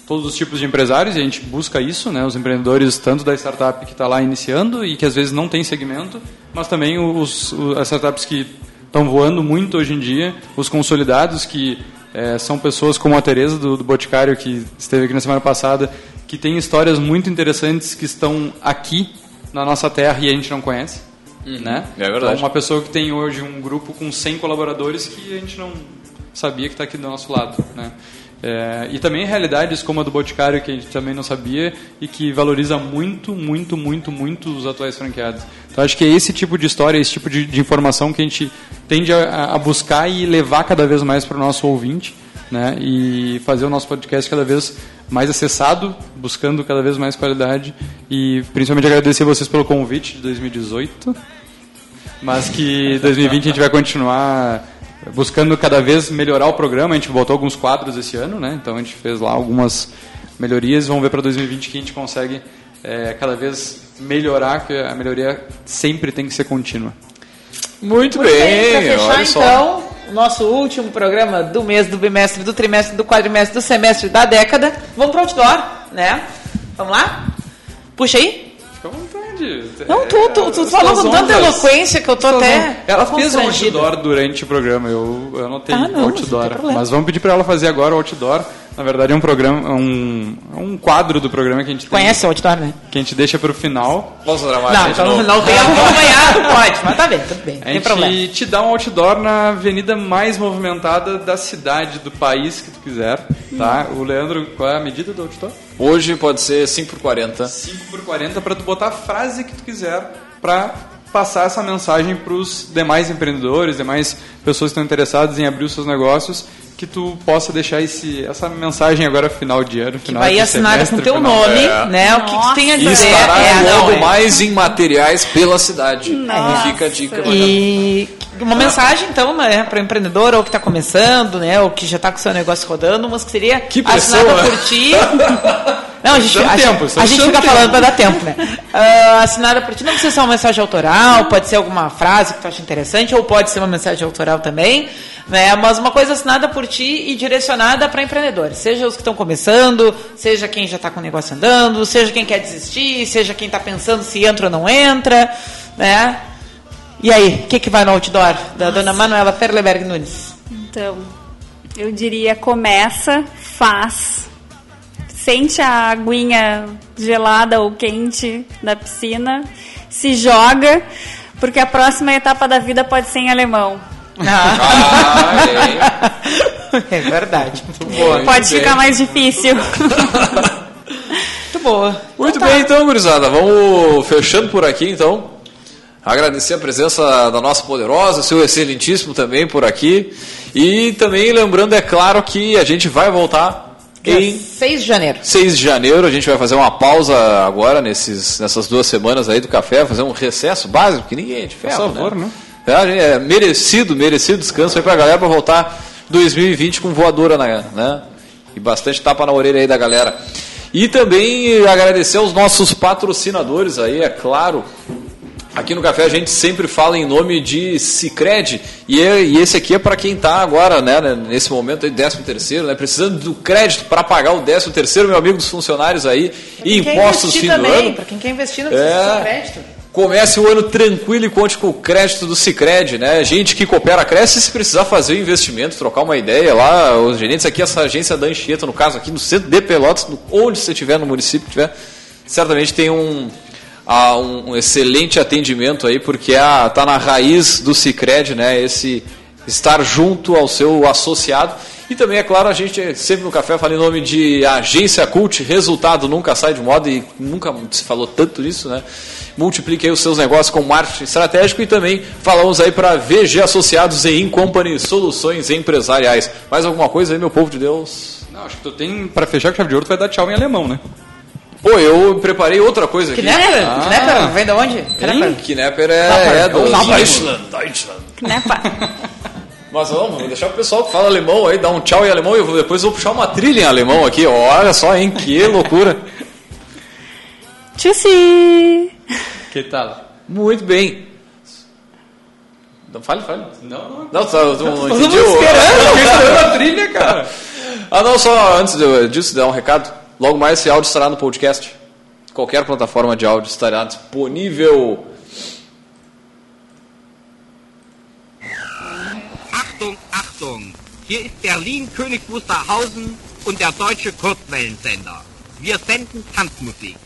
todos os tipos de empresários e a gente busca isso, né? Os empreendedores tanto da startup que está lá iniciando e que às vezes não tem segmento, mas também os, os- as startups que estão voando muito hoje em dia, os consolidados que é, são pessoas como a Tereza do, do Boticário que esteve aqui na semana passada, que tem histórias muito interessantes que estão aqui na nossa terra e a gente não conhece, né? é verdade. Então, uma pessoa que tem hoje um grupo com 100 colaboradores que a gente não sabia que está aqui do nosso lado, né? É, e também realidades como a do Boticário, que a gente também não sabia e que valoriza muito, muito, muito, muito os atuais franqueados. Então acho que é esse tipo de história, esse tipo de, de informação que a gente tende a, a buscar e levar cada vez mais para o nosso ouvinte, né? E fazer o nosso podcast cada vez mais acessado, buscando cada vez mais qualidade e principalmente agradecer vocês pelo convite de 2018 mas que 2020 a gente vai continuar buscando cada vez melhorar o programa. A gente botou alguns quadros esse ano, né? Então a gente fez lá algumas melhorias. Vamos ver para 2020 que a gente consegue é, cada vez melhorar, que a melhoria sempre tem que ser contínua. Muito, Muito bem, bem, pra fechar olha só. então, o nosso último programa do mês, do bimestre, do trimestre, do quadrimestre, do semestre, da década. Vamos pro outdoor, né? Vamos lá? Puxa aí. Fica à vontade. Não, tu, tu, tu falou com tanta eloquência que eu tô até Ela fez um outdoor durante o programa, eu, eu anotei Ah, não, não outdoor. Mas vamos pedir para ela fazer agora o outdoor. Na verdade é um programa, é um, é um quadro do programa que a gente tem, Conhece o outdoor, né? que a gente deixa para o final. Pausa dramática Não, então novo. não tem *laughs* acompanhado, pode, mas tá bem, tudo bem, A tem gente problema. te dá um outdoor na avenida mais movimentada da cidade, do país que tu quiser, tá? O Leandro, qual é a medida do outdoor? Hoje pode ser 5 por 40. 5 por 40 para tu botar a frase que tu quiser para passar essa mensagem para os demais empreendedores, demais pessoas que estão interessadas em abrir os seus negócios, que tu possa deixar esse, essa mensagem agora final de ano, Que final vai de assinada com semestre, teu final- nome, É. né? O que, que tu tem a E dizer. estará é, não, é. mais em materiais pela cidade. Nossa. Fica a dica. E uma mensagem, então, né, para o empreendedor ou que está começando, né, ou que já está com o seu negócio rodando, mas que seria Que pressão, assinada por ti. *laughs* Não, a gente, a, tempo, a gente fica tempo. falando para dar tempo, né? Ah, assinada por ti, não precisa ser uma mensagem autoral, pode ser alguma frase que tu acha interessante, ou pode ser uma mensagem autoral também, né? Mas uma coisa assinada por ti e direcionada para empreendedores, seja os que estão começando, seja quem já está com o negócio andando, seja quem quer desistir, seja quem está pensando se entra ou não entra, né? E aí, o que, que vai no outdoor da dona Manuela Perleberg Nunes? Então, eu diria começa, faz, sente a aguinha gelada ou quente da piscina, se joga, Porque a próxima etapa da vida pode ser em alemão. Ah, *laughs* É verdade. boa. pode bem. ficar mais difícil. *laughs* Muito boa. Muito bem, então, gurizada. Vamos fechando por aqui, então. Agradecer a presença da nossa poderosa, seu excelentíssimo também por aqui. E também lembrando, é claro, que a gente vai voltar em 6 de janeiro. 6 de janeiro. A gente vai fazer uma pausa agora, nesses, nessas duas semanas aí do café, fazer um recesso básico, que ninguém é de ferro, favor, né? né? É, a é merecido, merecido descanso aí pra galera pra voltar 2020 com voadora, na, né? E bastante tapa na orelha aí da galera. E também agradecer aos nossos patrocinadores aí, é claro. Aqui no café a gente sempre fala em nome de Cicred e, é- e esse aqui é para quem está agora, né, né, nesse momento aí, 13 terceiro, né, precisando do crédito para pagar o 13 terceiro, meu amigo dos funcionários aí, e impostos fim do também, ano. Pra quem quer investir, não precisa É. crédito. Comece o ano tranquilo e conte com o crédito do Cicred, né? Gente que coopera cresce se precisar fazer o investimento, trocar uma ideia lá, os gerentes aqui, essa agência da Anchieta, no caso aqui no centro de Pelotas, onde você estiver no município, tiver, certamente tem um, ah, um, um excelente atendimento aí, porque está tá na raiz do Cicred, né? Esse estar junto ao seu associado. E também, é claro, a gente sempre no café fala em nome de Agência Cult, resultado nunca sai de moda e nunca se falou tanto nisso, né? Multiplique aí os seus negócios com marketing estratégico e também falamos aí para VG Associados e In Company Soluções Empresariais. Mais alguma coisa aí, meu povo de Deus? Não, acho que tu tem, pra fechar com chave de ouro, tu vai dar tchau em alemão, né? Pô, eu preparei outra coisa aqui. Knapper? Ah. Knapper? Vem de onde? Knapper. Knapper é, é do. Deutschland, Deutschland. Knepa. *laughs* Mas vamos, vou deixar o pessoal que fala alemão aí, dar um tchau em alemão e eu vou- depois eu vou puxar uma trilha em alemão aqui. Olha só, hein? Que loucura. *laughs* Tchussi! Que tal? Muito bem. Não, fale, fale. Não, não. Não, só, eu não Todo entendi mundo o- esperando. a trilha, *laughs* cara. Ah, não, só antes disso, dar um recado. Logo mais esse áudio estará no podcast. Qualquer plataforma de áudio estará disponível. Achtung, Achtung! Hier ist Berlin König Wusterhausen und der deutsche Kurzwellensender. Wir senden Tanzmusik.